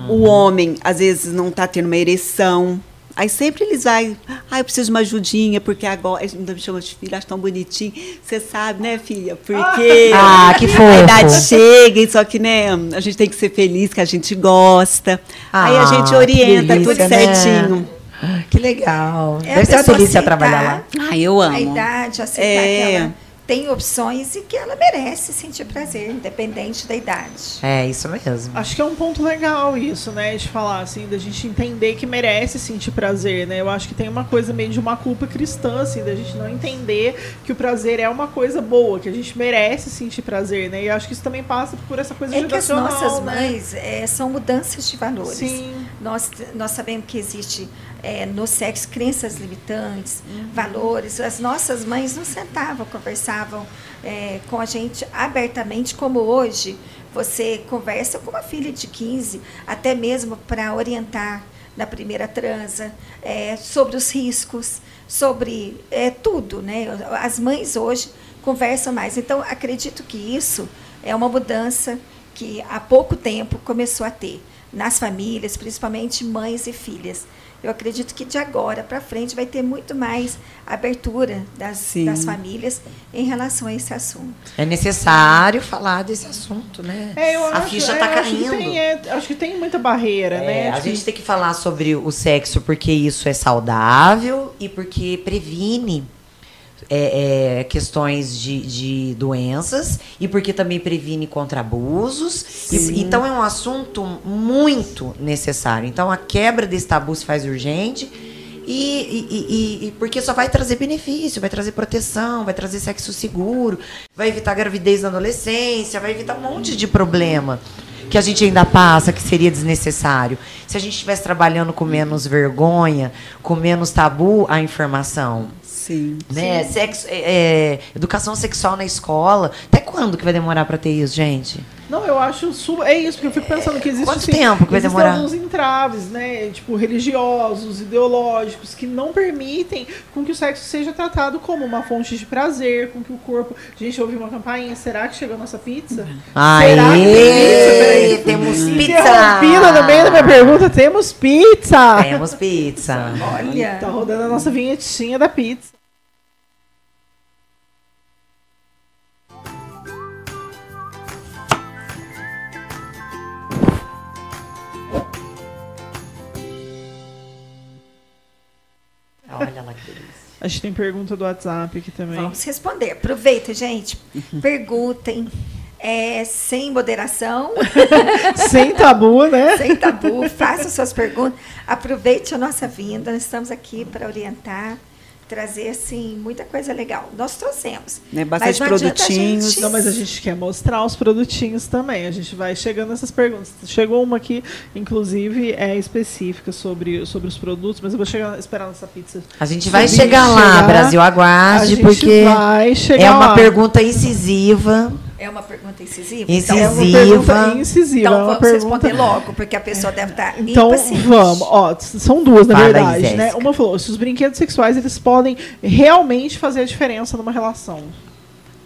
C: O homem às vezes não está tendo uma ereção. Aí sempre eles vai, ah, eu preciso de uma ajudinha, porque agora, eles me chamam de filha, acho tão bonitinho. Você sabe, né, filha? Porque
B: Ah, que
C: a
B: fofo.
C: idade chega, e só que, né, a gente tem que ser feliz, que a gente gosta. Aí a
B: Ah,
C: gente
B: que
C: orienta
B: delícia,
C: tudo
B: né?
C: certinho.
B: Que legal.
D: É a
B: Deve ser uma delícia trabalhar lá.
C: Ah, eu amo.
D: A idade, aceitar
C: É.
D: que ela tem opções e que ela merece sentir prazer, independente da idade.
B: É, isso mesmo.
A: Acho que é um ponto legal isso, né? De falar, assim, da gente entender que merece sentir prazer, né? Eu acho que tem uma coisa meio de uma culpa cristã, assim, da gente não entender que o prazer é uma coisa boa, que a gente merece sentir prazer, né? E eu acho que isso também passa por essa coisa
D: É que as nossas
A: né?
D: mães é, são mudanças de valores.
A: Sim.
D: Nós, nós sabemos que existe é, no sexo crenças limitantes,
A: Uhum.
D: valores. As nossas mães não sentavam, conversavam é, com a gente abertamente, como hoje você conversa com uma filha de 15, até mesmo para orientar na primeira transa, é, sobre os riscos, sobre é, tudo. Né? As mães hoje conversam mais. Então, acredito que isso é uma mudança que há pouco tempo começou a ter nas famílias, principalmente mães e filhas. Eu acredito que de agora para frente vai ter muito mais abertura das,
C: Sim.
D: das famílias em relação a esse assunto.
B: É necessário falar desse assunto, né?
A: É, eu
B: a
A: acho,
B: ficha
A: é,
B: tá
A: eu acho que
B: caindo.
A: tem, é, acho que tem muita barreira,
B: É,
A: né?
B: a
A: que-
B: gente tem que falar sobre o sexo porque isso é saudável e porque previne é, é, questões de, de doenças e porque também previne contra abusos. E- então é um assunto muito necessário. Então a quebra desse tabu se faz urgente. E, e- e- porque só vai trazer benefício, vai trazer proteção, vai trazer sexo seguro, vai evitar gravidez na adolescência, vai evitar um monte de problema que a gente ainda passa, que seria desnecessário. Se a gente estivesse trabalhando com menos vergonha, com menos tabu à informação,
C: Sim.
B: né? Sexo, é, é, educação sexual na escola. Até quando que vai demorar para ter isso, gente?
A: Não, eu acho é isso, porque eu fico pensando que existe
B: Quanto
A: assim,
B: tempo que vai
A: existem
B: demorar?
A: alguns entraves, né, tipo religiosos, ideológicos que não permitem com que o sexo seja tratado como uma fonte de prazer, com que o corpo, gente, ouviu uma campainha, será que chegou a nossa pizza? Será que tem pizza?
B: Aê,
A: Peraí.
B: temos pizza!
A: no meio da minha pergunta, temos pizza!
B: Temos pizza.
D: Olha,
A: Tá rodando a nossa vinhetinha da pizza.
B: Olha lá que delícia.
A: A gente tem pergunta do WhatsApp aqui também.
D: vamos responder. Aproveita, gente. Perguntem. É, sem moderação,
A: Sem tabu, né?
D: sem tabu, façam suas perguntas. Aproveite a nossa vinda. Nós estamos aqui para orientar, trazer assim muita coisa legal. Nós trouxemos.
C: Né, bastante
D: Mas
C: produtinhos.
D: gente-
A: Não, mas a gente quer mostrar os produtinhos também. A gente vai chegando nessas perguntas. Chegou uma aqui, inclusive, é específica sobre, sobre os produtos, mas eu vou chegar, esperar nossa pizza.
B: A gente vai
A: subir,
B: chegar lá,
A: chegar.
B: Brasil,
A: a
B: aguarde,
A: gente
B: porque
A: vai chegar
B: é uma
A: lá.
B: pergunta incisiva.
D: É uma pergunta incisiva?
B: Incisiva.
A: É uma pergunta incisiva.
D: Então
A: é uma
D: vamos
A: pergunta...
D: responder logo, porque a pessoa deve estar
A: Então,
D: impaciente.
A: vamos. Ó, são duas, na
B: Fala
A: verdade, né? Uma falou, se os brinquedos sexuais, eles podem realmente fazer a diferença numa relação.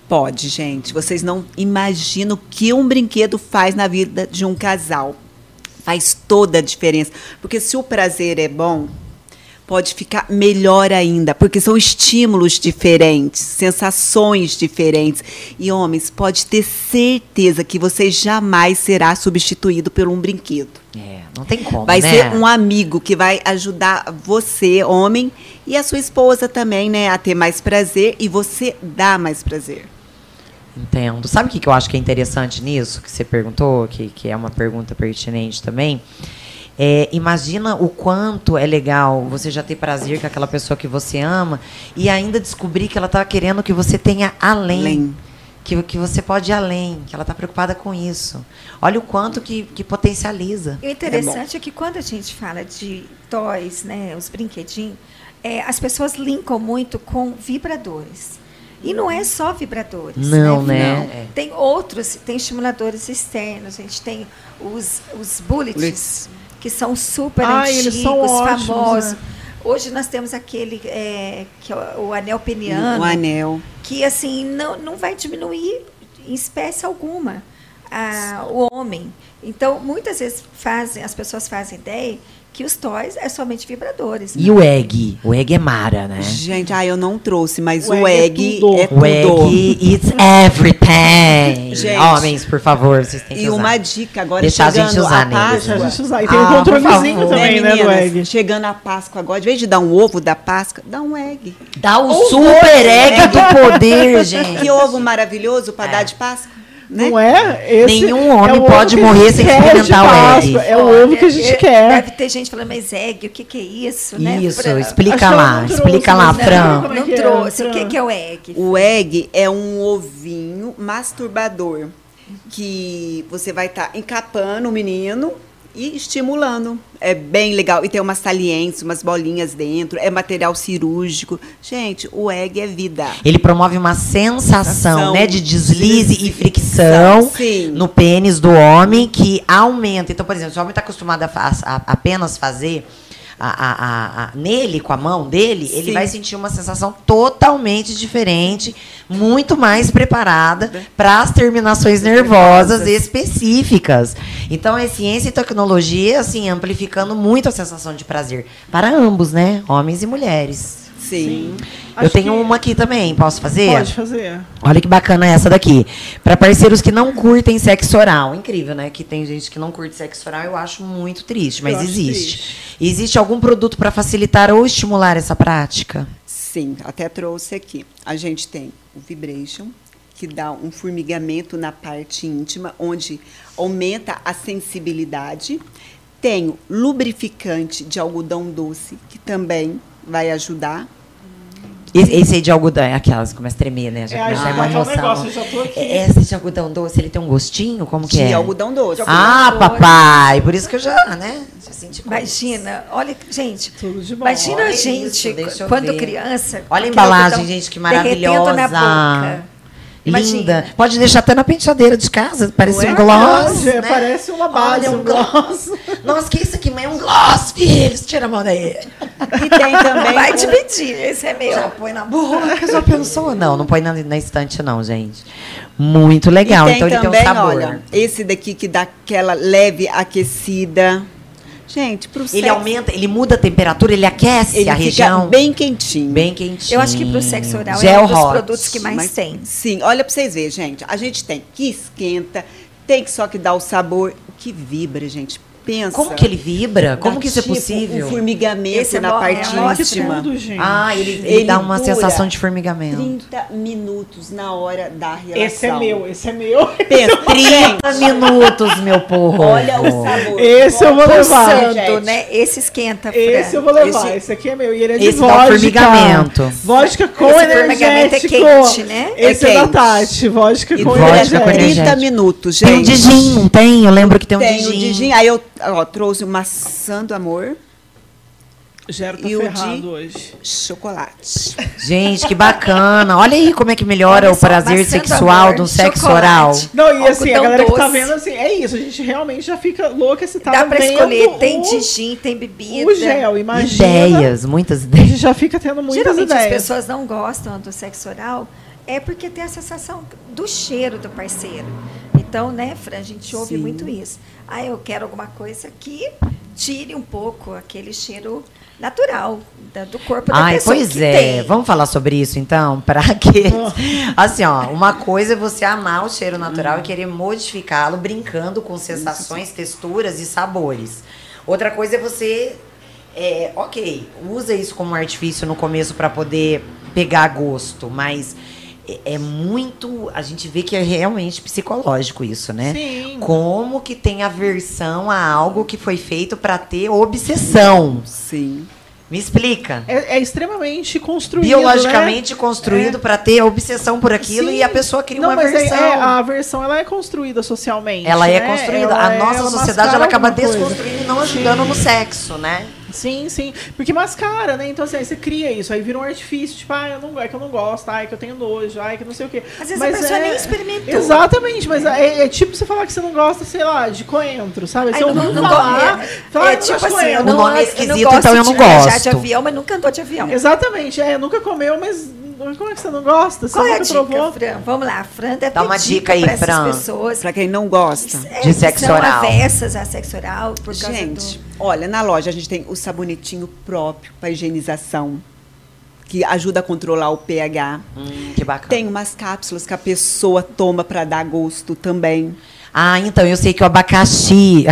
C: Pode, gente. Vocês não imaginam o que um brinquedo faz na vida de um casal. Faz toda a diferença. Porque se o prazer é bom, pode ficar melhor ainda, porque são estímulos diferentes, sensações diferentes. E homens, pode ter certeza que você jamais será substituído por um brinquedo.
B: É, não tem como,
C: Vai
B: né?
C: ser um amigo que vai ajudar você, homem, e a sua esposa também, né, a ter mais prazer e você dá mais prazer.
B: Entendo. Sabe o que, eu acho que é interessante nisso, que você perguntou, que, que é uma pergunta pertinente também? É, imagina o quanto é legal você já ter prazer com aquela pessoa que você ama e ainda descobrir que ela está querendo que você tenha além.
C: Além.
B: Que, que você pode ir além, que ela está preocupada com isso. Olha o quanto que, que potencializa.
D: E o interessante é, que quando a gente fala de toys, né, os brinquedinhos, é, as pessoas linkam muito com vibradores. E não é só vibradores.
B: Não, né?
D: Não.
B: É.
D: Tem outros, tem estimuladores externos, a gente tem os, os bullets,
C: Bullets.
D: Que são super
A: Ah,
D: antigos,
A: eles são ótimos,
D: famosos.
A: né?
D: Hoje nós temos aquele é, que é o, o anel peniano,
C: Um anel.
D: que assim não, não vai diminuir em espécie alguma a- o homem. Então, muitas vezes fazem, as pessoas fazem ideia que os toys é somente vibradores.
B: E o egg? O egg é mara, né?
C: Gente, ah, eu não trouxe, mas
A: O
C: o,
A: egg é
C: egg
A: tudo.
C: é tudo.
B: O egg, it's everything.
C: Gente,
B: Homens, por favor, vocês têm que
C: E
B: usar.
C: uma dica agora
B: Deixar a
C: chegando
B: gente usar
C: a
B: nele.
C: Páscoa.
A: Deixa a gente usar. E tem
B: Ah,
A: um controlezinho
B: favor.
A: também, né, do
C: meninas?
A: egg.
C: Chegando a Páscoa agora, de vez de dar um ovo da Páscoa, dá um egg.
B: Dá o super egg do poder, gente.
C: Que ovo maravilhoso para dar de Páscoa. Né?
A: Não é? Esse
B: Nenhum homem
A: é o ovo
B: pode morrer sem experimentar o egg.
A: É o ovo que a gente
D: Olha,
A: quer.
D: Deve ter gente falando, mas egg, o que, que é isso? né?
B: Isso,
D: Pra-
B: explica
A: Acho
B: lá,
A: não trouxe,
B: explica lá,
A: né?
B: Fran.
A: É
D: Não
A: que é,
D: trouxe. O que, que é o egg?
C: O egg é um ovinho masturbador que você vai estar encapando o menino e estimulando. É bem legal. E tem umas salientes, umas bolinhas dentro. É material cirúrgico. Gente, o egg é vida.
B: Ele promove uma sensação,
C: Sensação
B: né, de deslize
C: de
B: e fricção
C: Sim.
B: no pênis do homem que aumenta. Então, por exemplo, se o homem está acostumado a, fa- a- apenas fazer a- a- a- a- nele, com a mão dele, ele
C: Sim.
B: vai sentir uma sensação totalmente diferente, muito mais preparada para as terminações nervosas específicas. Então, é ciência e tecnologia, assim, amplificando muito a sensação de prazer para ambos, né? Homens e mulheres.
C: Sim.
B: Eu
A: Acho
B: tenho
A: que-
B: uma aqui também, posso fazer?
A: Pode fazer.
B: Olha que bacana essa daqui. Para parceiros que não curtem sexo oral. Incrível, né? Que tem gente que não curte sexo oral, eu acho muito triste, mas
A: Eu
B: existe.
A: triste.
B: Existe algum produto para facilitar ou estimular essa prática?
C: Sim, até trouxe aqui. A gente tem o Vibration, que dá um formigamento na parte íntima, onde aumenta a sensibilidade. Tem o lubrificante de algodão doce, que também vai ajudar.
B: Esse, esse aí de algodão, é aquelas que começa a tremer, né? Já
A: É, já
B: dar uma emoção.
A: negócio, eu já tô aqui.
B: É, Esse de algodão doce, ele tem um gostinho? Como que
C: de
B: é?
C: algodão doce.
B: Ah,
D: doce.
B: papai! Por isso que eu já, né? Já senti.
D: Imagina, olha, gente.
A: Tudo de bom.
D: Imagina
B: Olha
D: a gente,
B: isso,
D: quando criança.
B: Olha a embalagem,
D: algodão
B: gente, que
D: derretendo
B: maravilhosa.
D: na boca. Imagina.
B: Linda. Pode deixar até na penteadeira de casa, parece
C: Não é?
B: um gloss.
A: Verdade,
B: né?
A: Parece uma base,
B: Olha,
A: um gloss.
B: Nossa, que isso aqui, mãe? É um gloss, filhos. Tira a mão daí.
C: E tem também.
D: Vai
C: o-
D: dividir, esse é meu.
B: Já põe na boca, já pensou? Não, não põe na, na estante, não, gente. Muito legal.
C: e tem
B: então ele
C: também,
B: tem um sabor.
C: olha, esse daqui que dá aquela leve aquecida. Gente, pro
B: ele
C: sexo,
B: aumenta, ele muda a temperatura, ele aquece
C: ele
B: a
C: fica
B: região.
C: bem quentinho.
B: bem quentinho.
D: Eu acho que pro sexo oral
B: Gel
D: é um dos
B: hot.
D: produtos que mais
C: Mas-
D: tem.
C: Sim, olha pra vocês verem, gente. A gente tem que esquenta, tem que só que dá o sabor, o que vibra, gente. Pensa.
B: Como que ele vibra? Como
C: Dá
B: que isso é
C: tipo
B: possível?
C: Um formigamento
D: Esse é
C: na
D: é
C: parte
D: amostra.
C: íntima.
A: Tudo, gente.
B: Ah, ele, ele,
C: Ele
B: dá uma sensação de formigamento.
C: 30 minutos na hora da relação.
A: Esse é meu, esse é meu.
C: Pensa,
B: 30 minutos, meu porro.
C: Olha o sabor.
A: Esse eu vou levar.
C: gente.
D: Pulsando, né? Esse esquenta, Fran.
A: Esse eu vou levar,
C: Esse-
A: esse, aqui é meu. E ele é de
B: Esse dá
A: vodka.
B: formigamento.
A: Vodka com
D: Esse formigamento é
A: energético.
D: quente, né?
A: Esse
C: É
A: é, da. Tati. Vodka
C: E
A: com
B: vodka com
C: 30
B: energético.
C: minutos,
B: Tem um
C: gente.
B: Digin, não tem? Eu lembro que tem um
C: Tem o
B: Digin.
C: Digin. Aí eu ó, trouxe o maçã do amor,
A: Gero tá
C: E o de-
A: hoje.
C: chocolate.
B: Gente, que bacana. Olha aí como é que melhora
D: Olha
B: o
D: só,
B: prazer
D: maçã do
B: sexual
D: amor,
B: do sexo
D: chocolate.
B: oral.
A: Não, e assim, a
D: Algodão
A: galera que tá
D: doce.
A: vendo assim, é isso, a gente realmente já fica louca se tá
D: Dá pra
A: vendo
D: escolher, tem
A: o,
D: digin, tem bebida.
A: o gel, imagina.
B: Ideias, muitas
A: A
B: ideias.
A: gente já fica tendo muitas
D: Geralmente as
A: ideias.
D: pessoas não gostam do sexo oral é porque tem a sensação do cheiro do parceiro. Então, né, Fran, a gente ouve
C: Sim.
D: muito isso. Ah, eu quero alguma coisa que tire um pouco aquele cheiro natural da- do corpo da
B: Ai,
D: pessoa
B: pois
D: que
B: é.
D: tem.
B: Vamos falar sobre isso então? Pra que. Assim, ó, uma coisa é você amar o cheiro natural e querer modificá-lo brincando com sensações, texturas e sabores. Outra coisa é você. É, ok, usa isso como artifício no começo para poder pegar gosto, mas é, é muito. A gente vê que é realmente psicológico isso, né?
A: Sim.
B: Como que tem aversão a algo que foi feito para ter obsessão?
C: Sim.
B: Me explica.
A: É, é extremamente construído.
B: biologicamente
A: né?
B: construído para ter obsessão por aquilo
A: Sim.
B: e a pessoa cria
A: Não,
B: uma
A: mas é-
B: aversão.
A: é, a aversão ela é construída socialmente.
B: ela é
A: né?
B: construída.
A: Ela
B: a
A: é-
B: nossa
A: ela
B: sociedade ela acaba desconstruindo e não ajudando no sexo, né?
A: Sim, sim. Porque mascara, né? Então, assim, aí você cria isso, aí vira um artifício, tipo, ah, eu não, é que eu não gosto, ah, é que eu tenho nojo, ah, é que não sei o quê.
D: Às vezes
A: Mas
D: a pessoa
A: é-
D: nem experimentou.
A: Exatamente, mas é, é tipo você falar que você não gosta, sei lá, de coentro, sabe?
D: Ai,
A: Se eu
D: não-
A: não,
D: não
A: falar,
D: é-
A: falar
D: é
A: que
D: tipo
A: de
D: assim, eu
A: coentro.
D: não,
B: O nome é
D: eu
B: esquisito,
D: não gosto
B: então eu não
D: de viajar
B: gosto.
D: de avião, mas nunca andou de avião.
A: Exatamente, é, nunca comeu, mas como é que você não gosta? Você
D: Qual é a dica,
A: provou?
D: Fran? Vamos lá, a Fran deve
B: Dá uma dica aí,
D: pra essas
B: Fran.
D: pessoas.
C: Para quem não gosta.
D: é,
B: De sexo
D: são
B: oral.
D: avessas a sexo oral por causa
C: Gente,
D: do...
C: olha, na loja a gente tem o sabonetinho próprio para higienização, que ajuda a controlar o pH.
B: Hum, que bacana.
C: Tem umas cápsulas que a pessoa toma para dar gosto também,
B: Ah, então eu sei que o abacaxi.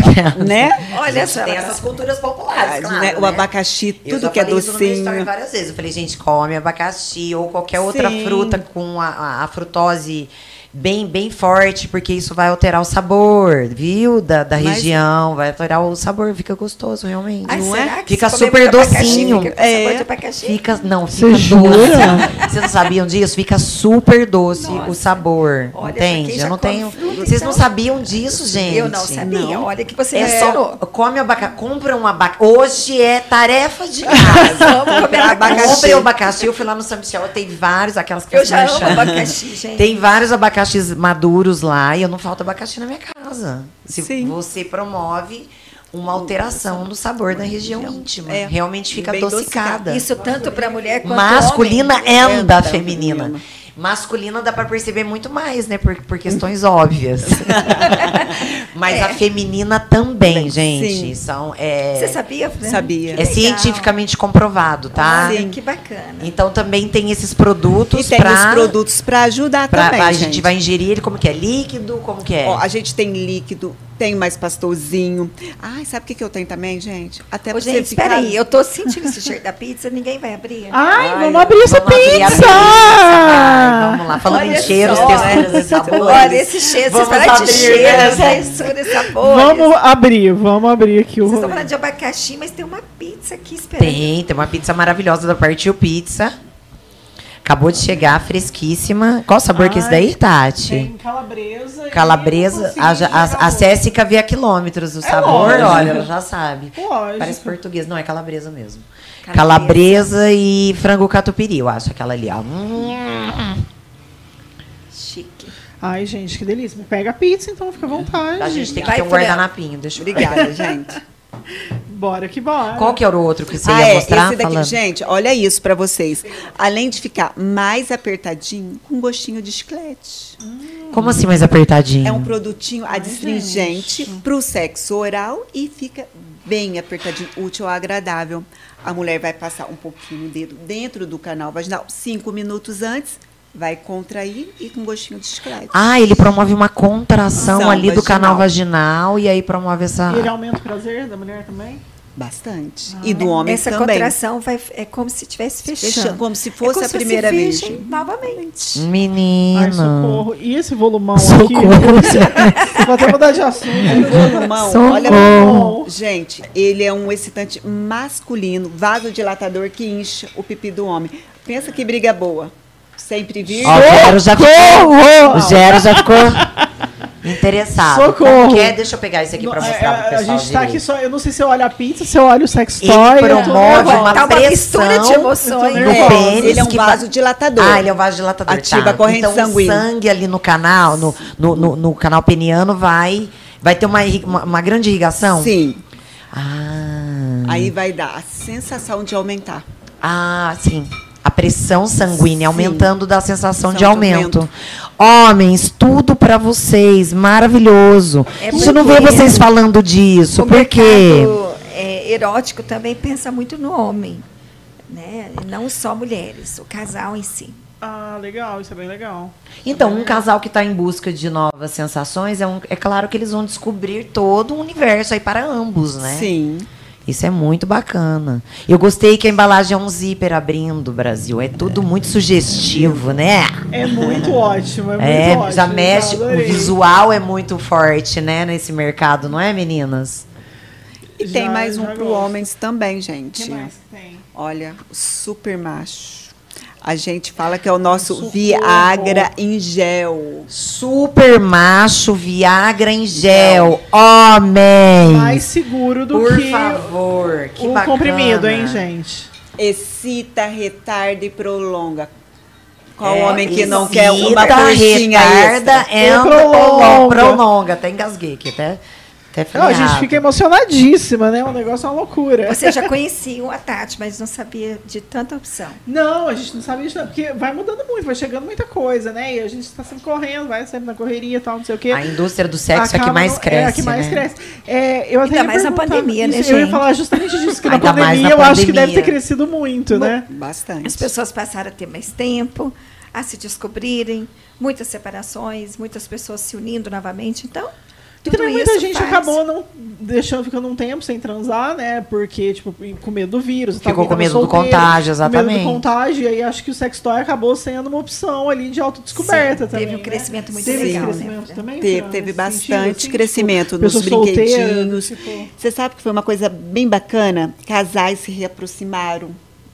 C: né?
D: Olha só,
B: tem essas culturas populares, claro,
C: né? O
B: né?
C: abacaxi,
B: Eu
C: tudo
B: já
C: que é docinho.
B: várias vezes. Eu falei, gente, come abacaxi ou qualquer outra
C: Sim.
B: fruta com a, a- a frutose bem, bem forte, porque isso vai alterar o sabor, viu? Da, da
C: Mas-
B: região, vai alterar o sabor, fica gostoso, realmente.
D: Ai,
B: não
D: será
B: é?
D: que
B: Fica super
D: abacaxi,
B: docinho.
D: Fica com sabor
C: É.
D: de abacaxi?
B: Fica, não,
A: Você
B: fica
A: jura?
B: doce. Vocês não sabiam disso? Fica super doce
D: Nossa.
B: o sabor.
D: Olha,
B: entende? Eu não tenho. Vocês não
D: então-
B: sabiam disso, gente?
D: Eu não sabia.
C: Não.
D: Olha que você
B: É só come abacaxi, compra um abacaxi. Hoje é tarefa de casa.
D: Vamos comer abacaxi.
B: Comprei o abacaxi, eu fui lá no São Michel, tem vários, aquelas que
D: Eu já amo abacaxi, gente.
B: Tem vários abacaxis maduros lá e eu não falta abacaxi na minha casa. Se
C: Sim.
B: você promove uma alteração no sabor da região íntima.
C: É.
B: Realmente fica adocicada.
D: Isso tanto para mulher quanto
B: Masculina
D: homem.
B: Anda feminina.
C: feminina.
B: Masculina dá pra perceber muito mais, né? Por, por questões óbvias. Mas
D: É.
B: a feminina também, gente.
C: Sim.
B: São, é,
D: Você sabia, Fran?
C: Sabia.
B: é cientificamente comprovado, tá?
D: Olha,
C: Sim.
D: que bacana.
B: Então também tem esses produtos
C: E tem
B: pra,
C: os produtos para ajudar
B: pra-
C: também,
B: a
C: gente.
B: gente vai ingerir ele como que é? Líquido? Como que é?
C: Ó, a gente tem líquido, tem mais pastorzinho. Ai, sabe o que, que eu tenho também, gente? Até
D: Ô, gente,
C: ficar...
D: aí, eu tô sentindo esse cheiro da pizza, ninguém vai abrir.
A: Ai,
B: Ai,
A: vamos abrir essa
B: vamos abrir a vamos lá. Falando
D: Olha
B: em cheiros,
D: só,
B: texturas e sabores.
D: Olha esse cheiro, vocês
B: Vamos
D: falam de
B: abrir,
D: cheiro,
B: né?
D: textura e sabores.
A: Vamos abrir, vamos abrir aqui o
D: Vocês estão falando de abacaxi, mas tem uma pizza aqui esperando.
B: Tem, tem uma pizza maravilhosa da Partiu Pizza. Acabou de chegar, fresquíssima. Qual sabor que é esse daí,
A: Ai,
B: Tati?
A: Tem calabresa.
B: Calabresa. A, a, a. Céssica vê a quilômetros o sabor,
A: lógico.
B: olha, ela já sabe.
A: Lógico.
B: Parece português. Não, é calabresa mesmo.
D: Calabresa.
B: Calabresa, e frango catupiry, eu acho aquela ali, ó. Hum.
A: Ai, gente, que delícia. Pega a pizza, então fica à vontade.
B: A gente tem que
D: Vai,
B: ter um guardanapinho, deixa eu
C: Obrigada, gente.
A: Bora que bora.
B: Qual que era o outro que você
C: ah,
B: ia
C: é,
B: mostrar?
C: esse daqui,
B: falando?
C: gente, olha isso pra vocês. Além de ficar mais apertadinho, com gostinho de chiclete.
B: Como assim mais apertadinho?
C: É um produtinho adstringente pro sexo oral e fica bem apertadinho, útil ao agradável. A mulher vai passar um pouquinho o dedo dentro do canal vaginal, cinco minutos antes, vai contrair e com gostinho de chiclete.
B: Ah, ele promove uma contração
C: Ação
B: ali do
C: vaginal.
B: canal vaginal e aí promove essa.
A: E ele aumenta o prazer da mulher também?
C: Bastante. E do homem
D: Essa
C: também.
D: contração vai, é como se estivesse fechando.
C: Fechando, como se
D: É
C: fosse
D: como
C: a
D: se
C: primeira vez.
D: Novamente.
B: Menina.
A: Ai, socorro. E esse volumão
B: Socorro.
A: aqui? Vou até mudar de assunto.
C: O volumão,
B: Socorro.
C: olha
A: Socorro.
C: Gente, ele é um excitante masculino, vasodilatador que incha o pipi do homem. Pensa que briga boa. Sempre.
B: Ó, o Gero já ficou. O Gero já ficou interessado.
A: Socorro.
B: Como que é? Deixa eu pegar isso aqui pra mostrar
A: é,
B: pro
A: a
B: pessoal.
A: gente tá aqui
B: direito.
A: só. Eu não sei se eu olho a pizza, se eu olho o sex
B: Ele
A: toy. eu tô
B: promove uma
D: Tá uma
B: pressão
D: mistura de emoções.
B: no
C: É,
B: pênis
C: ele é um
B: que vai-
C: vasodilatador.
B: Ah, ele é um vasodilatador.
C: Ativa
B: tá.
C: a corrente
B: então,
C: sanguínea.
B: o sangue ali no canal, no, no, no, no canal peniano, vai, vai ter uma, irri- uma, uma grande irrigação?
C: Sim.
B: Ah,
C: Aí vai dar a sensação de aumentar.
B: ah, sim. A pressão sanguínea
C: Sim.
B: aumentando dá a sensação de
C: de
B: aumento. Homens, tudo pra vocês, maravilhoso.
D: É
B: Isso não vê vocês falando disso,
D: O
B: por quê?
D: mercado erótico também pensa muito no homem, né? E não só mulheres, o casal em si.
A: Ah, legal, isso é bem legal.
B: Então, um casal que está em busca de novas sensações, é, um- é claro que eles vão descobrir todo o universo aí para ambos, né?
C: Sim.
B: Isso é muito bacana. Eu gostei que a embalagem é um zíper abrindo, Brasil. É tudo muito sugestivo, né?
A: É muito ótimo, é muito
B: É,
A: ótimo.
B: já mexe, o visual é muito forte, né, nesse mercado, não é, meninas?
C: E tem
A: Já-
C: mais um para
A: gosto.
C: homens também, gente.
A: que mais tem?
C: Olha, o super macho. A gente fala que é o nosso
A: Socorro.
C: Viagra em gel.
B: Super macho, Viagra em gel. Homem!
A: Mais seguro do
B: Por
A: que
B: favor, que
A: o
B: bacana.
A: comprimido, hein, gente?
C: Excita, retarda e prolonga. Qual
B: É,
C: homem que não quer uma coxinha
B: retarda
C: extra?
B: E prolonga.
A: prolonga.
B: Até engasguei aqui, até, até
A: Não, a gente fica emocionadíssima, né? O negócio é uma loucura.
D: Você já conhecia a Tati, mas não sabia de tanta opção.
A: Não, a gente não disso, não, porque vai mudando muito, vai chegando muita coisa, né? E a gente tá sempre correndo, vai sempre na correria e tal, não sei o quê.
B: A indústria do sexo é a que mais cresce,
A: É a que mais
B: né?
A: cresce. É, eu até
D: Ainda mais na pandemia, né,
A: isso, Eu ia
D: gente?
A: falar justamente disso, que na pandemia
B: na
A: eu acho que deve
B: pandemia.
A: ter crescido muito, né?
C: Bastante.
D: As pessoas passaram a ter mais tempo, a se descobrirem, muitas separações, muitas pessoas se unindo novamente. Então,
A: E
D: tudo
A: também muita
D: isso
A: gente
D: faz-
A: acabou não deixando, ficando um tempo sem transar, né? Porque, tipo, com medo do vírus.
B: Ficou com medo do
A: solteiro,
B: contágio,
A: Com
B: exatamente.
A: medo do contágio, e aí acho que o sex toy acabou sendo uma opção ali de autodescoberta
D: Sim,
A: também.
D: teve um
A: né?
D: crescimento muito
A: teve
D: legal, né,
A: crescimento
D: Fran?
A: também?
C: Teve, teve bastante
A: assim,
C: crescimento
A: tipo,
C: nos
A: solteira,
C: brinquedinhos.
A: tipo-
C: Você sabe que foi uma coisa bem bacana? Casais se reaproximaram.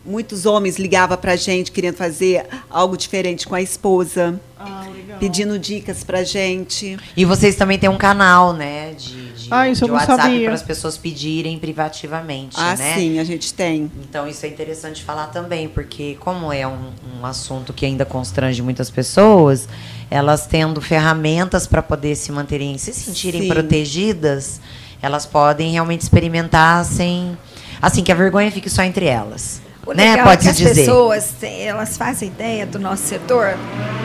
C: Muitos homens ligavam pra gente querendo fazer algo diferente com a esposa,
A: Ah, legal.
C: pedindo dicas pra gente.
B: E vocês também têm um canal, né? De, de,
A: Ah, isso
B: de
A: eu não
B: WhatsApp para as pessoas pedirem privativamente,
C: Ah,
B: né?
C: sim, a gente tem.
B: Então isso é interessante falar também, porque como é um, um assunto que ainda constrange muitas pessoas, elas tendo ferramentas para poder se manterem, se sentirem
C: Sim.
B: protegidas, elas podem realmente experimentar sem, assim que a vergonha fique só entre elas,
D: O
B: né?
D: legal
B: Pode
D: é
B: se
D: as
B: dizer.
D: pessoas elas fazem ideia do nosso setor,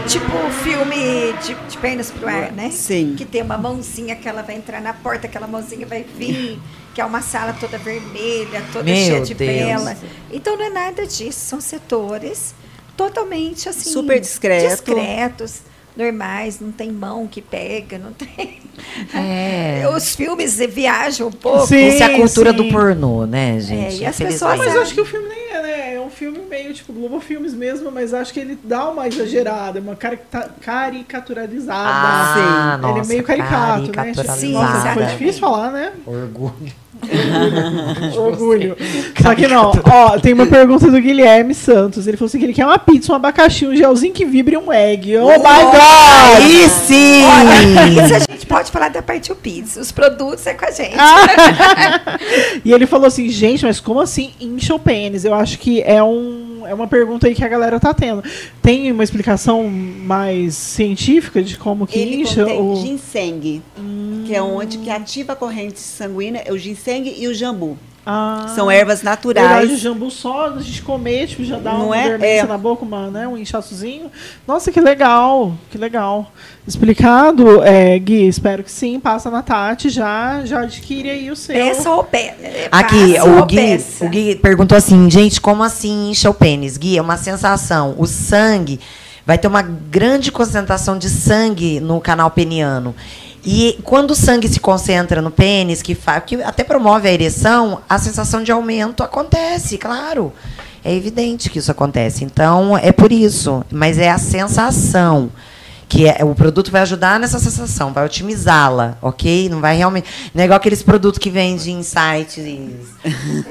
D: tipo filme de, de pernas pro ar, né?
C: Sim.
D: Que tem uma mãozinha que ela vai entrar na porta, aquela mãozinha vai vir, que é uma sala toda vermelha, toda
B: Meu
D: cheia de
B: Deus.
D: vela. Então não é nada disso, são setores totalmente assim
C: Super discreto.
D: discretos, normais, não tem mão que pega, não tem.
B: É.
D: Os filmes viajam um pouco.
A: Sim.
B: Essa é a cultura
A: sim.
B: do pornô, né, gente?
D: e as pessoas-
A: Mas eu acho que o filme nem é, né? É um filme meio tipo Globo Filmes mesmo, mas acho que ele dá uma exagerada, uma caricaturalizada.
B: Ah,
A: Ele é
B: nossa,
A: meio caricato, né? Tipo,
B: caricaturalizada.
A: nossa, foi difícil falar, né?
B: Orgulho.
A: Orgulho. Só que não. Ó, tem uma pergunta do Guilherme Santos. Ele falou assim que ele quer uma pizza, um abacaxi, um gelzinho que vibre e um egg. Oh my God!
B: Aí sim!
D: Isso a gente pode falar da parte pizza. Os produtos é com a gente.
A: E ele falou assim, gente, mas como assim incha o pênis? Eu acho que é, um, é uma pergunta aí que a galera tá tendo. Tem uma explicação mais científica de como que
C: Ele
A: incha
C: contém
A: o...
C: ginseng, que é onde que ativa a corrente sanguínea, é o ginseng e o jambu.
A: Ah,
C: São ervas
A: Verdade, o
C: naturais.
A: jambu só a gente comer, tipo, já dá
C: Não
A: uma
C: é?
A: dormência
C: É.
A: na boca, uma, né, um inchaçozinho. Nossa, que legal, que legal. Explicado, é, Gui, espero que sim, passa na Tati, já, já adquire aí o seu.
D: Peça ou peça.
B: Aqui,
D: Passa
B: o Gui,
D: peça.
B: o Gui perguntou assim, gente, como assim incha o pênis? Gui, é uma sensação. O sangue vai ter uma grande concentração de sangue no canal peniano. E quando o sangue se concentra no pênis, que, fa- que até promove a ereção, a sensação de aumento acontece, claro. É evidente que isso acontece. Então, é por isso. Mas é a sensação. Que é, o produto vai ajudar nessa sensação, vai otimizá-la, ok? Não vai realmente. Não é igual aqueles produtos que vendem em sites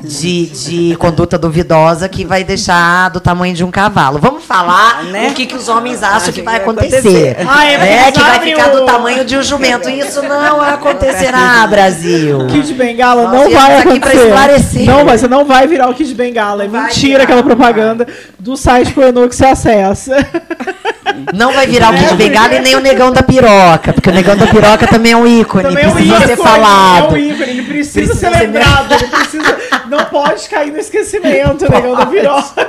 B: de, de conduta duvidosa que vai deixar do tamanho de um cavalo. Vamos falar
C: Né?
B: o que, que os homens acham que vai acontecer.
C: acontecer.
A: Ah, é,
B: né?
A: porque
B: Que vai ficar do tamanho de um jumento. Isso não acontecerá, Brasil.
A: Kid Bengala
B: Nós
A: não vai acontecer.
B: esclarecer.
A: Não, mas você não vai virar o Kid Bengala. É mentira
B: virar,
A: aquela propaganda do site pornô que você acessa.
B: Não vai virar o Kid Bengala e nem o negão da piroca, porque o negão da piroca também é um ícone,
A: Também é um
B: precisa
A: ícone,
B: ser falado.
A: É um ícone, ele precisa,
B: Precisa
A: ser lembrado, ele precisa. Não pode cair no esquecimento, o negão da piroca.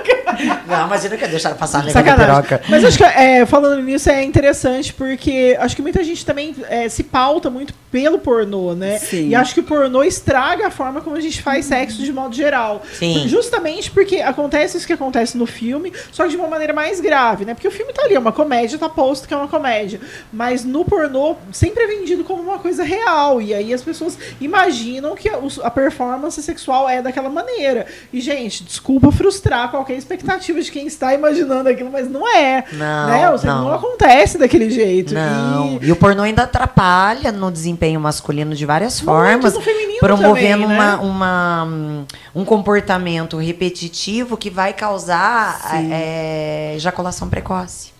B: Não, imagina que deixar passar nega da
A: Sacanagem.
B: piroca.
A: Mas acho que, é, falando nisso, é interessante porque acho que muita gente também é, se pauta muito pelo pornô, né?
C: Sim.
A: E acho que o pornô estraga a forma como a gente faz sexo de modo geral.
B: Sim.
A: Justamente porque acontece isso que acontece no filme, só que de uma maneira mais grave, né? Porque o filme tá ali, é uma comédia, tá posto que é uma comédia. Mas no pornô, sempre é vendido como uma coisa real. E aí as pessoas imaginam que a, performance sexual é daquela maneira. E, gente, desculpa frustrar qualquer expectativa de quem está imaginando aquilo, mas não é.
B: Não,
A: né? O sexo
B: não.
A: não acontece daquele jeito.
B: Não.
A: E-
B: E o pornô ainda atrapalha no desempenho masculino de várias
A: Muito,
B: formas,
A: no feminino
B: promovendo
A: também,
B: uma,
A: né?
B: uma, hum, um comportamento repetitivo que vai causar é, ejaculação precoce.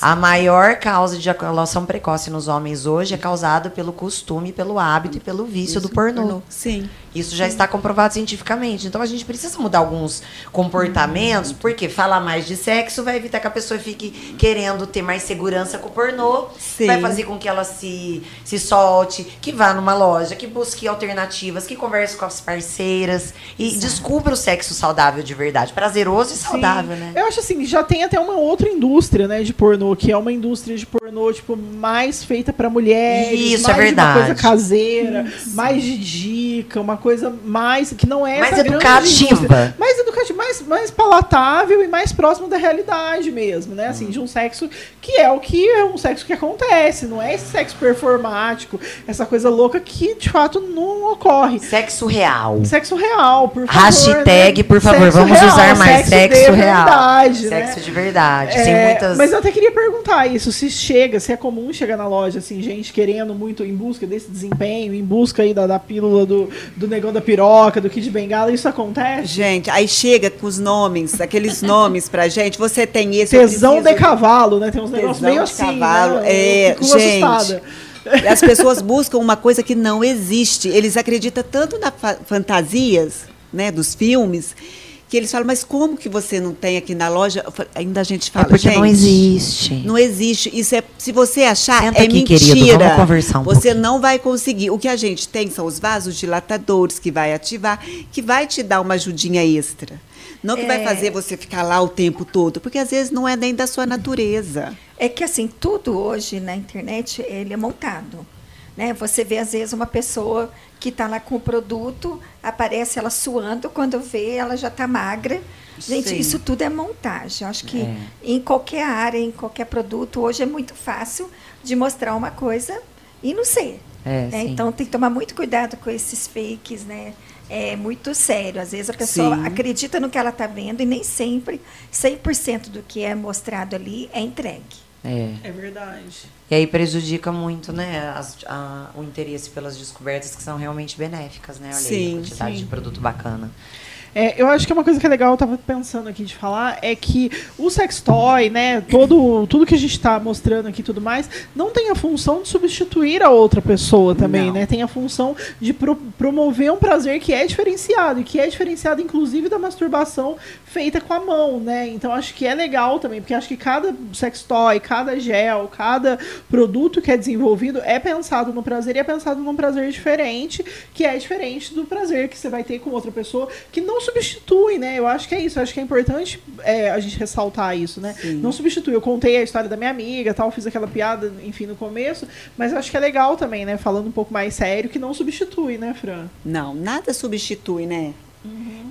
B: A maior causa de ejaculação precoce nos homens hoje é causada pelo costume, pelo hábito e pelo vício do pornô.
C: Sim.
B: Isso já está comprovado cientificamente. Então a gente precisa mudar alguns comportamentos, porque falar mais de sexo vai evitar que a pessoa fique querendo ter mais segurança com o pornô,
C: Sim.
B: vai fazer com que ela se, se solte, que vá numa loja, que busque alternativas, que converse com as parceiras e descubra o sexo saudável de verdade, prazeroso e saudável,
A: Sim.
B: né?
A: Eu acho assim, já tem até uma outra indústria, né, de pornô, que é uma indústria de pornô, tipo, mais feita pra mulheres.
B: Isso,
A: mais
B: é
A: de Uma coisa
B: verdade.
A: caseira, mais de dica, uma coisa mais. que não é
B: Mais educativa.
A: Mais educativa, mais, mais palatável e mais próximo da realidade mesmo, né? Assim, de um sexo que é o que é um sexo que acontece, não é esse sexo performático, essa coisa louca que de fato não ocorre.
B: Sexo real.
A: Sexo real, por favor.
B: Hashtag,
A: né?
B: por favor,
A: Sexo
B: vamos
A: real,
B: usar mais sexo,
A: de
B: real.
A: Verdade, né?
B: sexo de verdade.
A: É,
B: sem muitas.
A: Mas eu até queria perguntar isso, se chega, se é comum chegar na loja, assim, gente querendo muito em busca desse desempenho, em busca aí da, da pílula do, do negão da piroca, do Kid Bengala, isso acontece?
C: Gente, aí chega com os nomes, aqueles nomes pra gente. Você tem esse.
A: Tesão de cavalo, né? Tem uns negócios meio
C: de
A: assim,
C: cavalo,
A: né?
C: é, gente.
A: assustada.
C: As pessoas buscam uma coisa que não existe. Eles acreditam tanto nas fa- fantasias, né, dos filmes, que eles falam, mas como que você não tem aqui na loja? Falo- Ainda a gente
B: é
C: fala,
B: porque
C: gente,
B: não existe.
C: Não existe. Isso é, se você achar,
B: Senta
C: é
B: aqui,
C: mentira.
B: querido, vamos conversar um
C: você
B: pouquinho.
C: não vai conseguir. O que a gente tem são os vasos dilatadores que vai ativar, que vai te dar uma ajudinha extra. Não que vai
D: É.
C: fazer você ficar lá o tempo todo, porque às vezes não é nem da sua natureza.
D: É que assim, tudo hoje na internet ele é montado. Né? Você vê, às vezes, uma pessoa que está lá com o produto, aparece ela suando, quando vê, ela já está magra. Gente,
C: Sim.
D: isso tudo é montagem. Eu acho que
B: É.
D: em qualquer área, em qualquer produto, hoje é muito fácil de mostrar uma coisa e não ser.
B: É,
D: né? Então tem que tomar muito cuidado com esses fakes, né? É muito sério. Às vezes a pessoa
C: Sim.
D: acredita no que ela está vendo e nem sempre 100% do que é mostrado ali é entregue.
B: É.
A: É verdade.
B: E aí prejudica muito, né, as- a- o interesse pelas descobertas que são realmente benéficas, né? Olha aí,
C: Sim,
B: a quantidade
A: sim.
B: de produto bacana.
A: É, eu acho que uma coisa que é legal, eu tava pensando aqui de falar, é que o sextoy, né, todo, tudo que a gente tá mostrando aqui e tudo mais, não tem a função de substituir a outra pessoa também,
C: Não.
A: né? Tem a função de pro- promover um prazer que é diferenciado, e que é diferenciado, inclusive, da masturbação feita com a mão, né? Então acho que é legal também, porque acho que cada sextoy, cada gel, cada produto que é desenvolvido é pensado no prazer e é pensado num prazer diferente, que é diferente do prazer que você vai ter com outra pessoa, que não substitui, né? Eu acho que é isso, eu acho que é importante é, a gente ressaltar isso, né?
C: Sim.
A: Não substitui. Eu contei a história da minha amiga, tal, fiz aquela piada, enfim, no começo, mas eu acho que é legal também, né? Falando um pouco mais sério, que não substitui, né, Fran?
C: Não, nada substitui, né?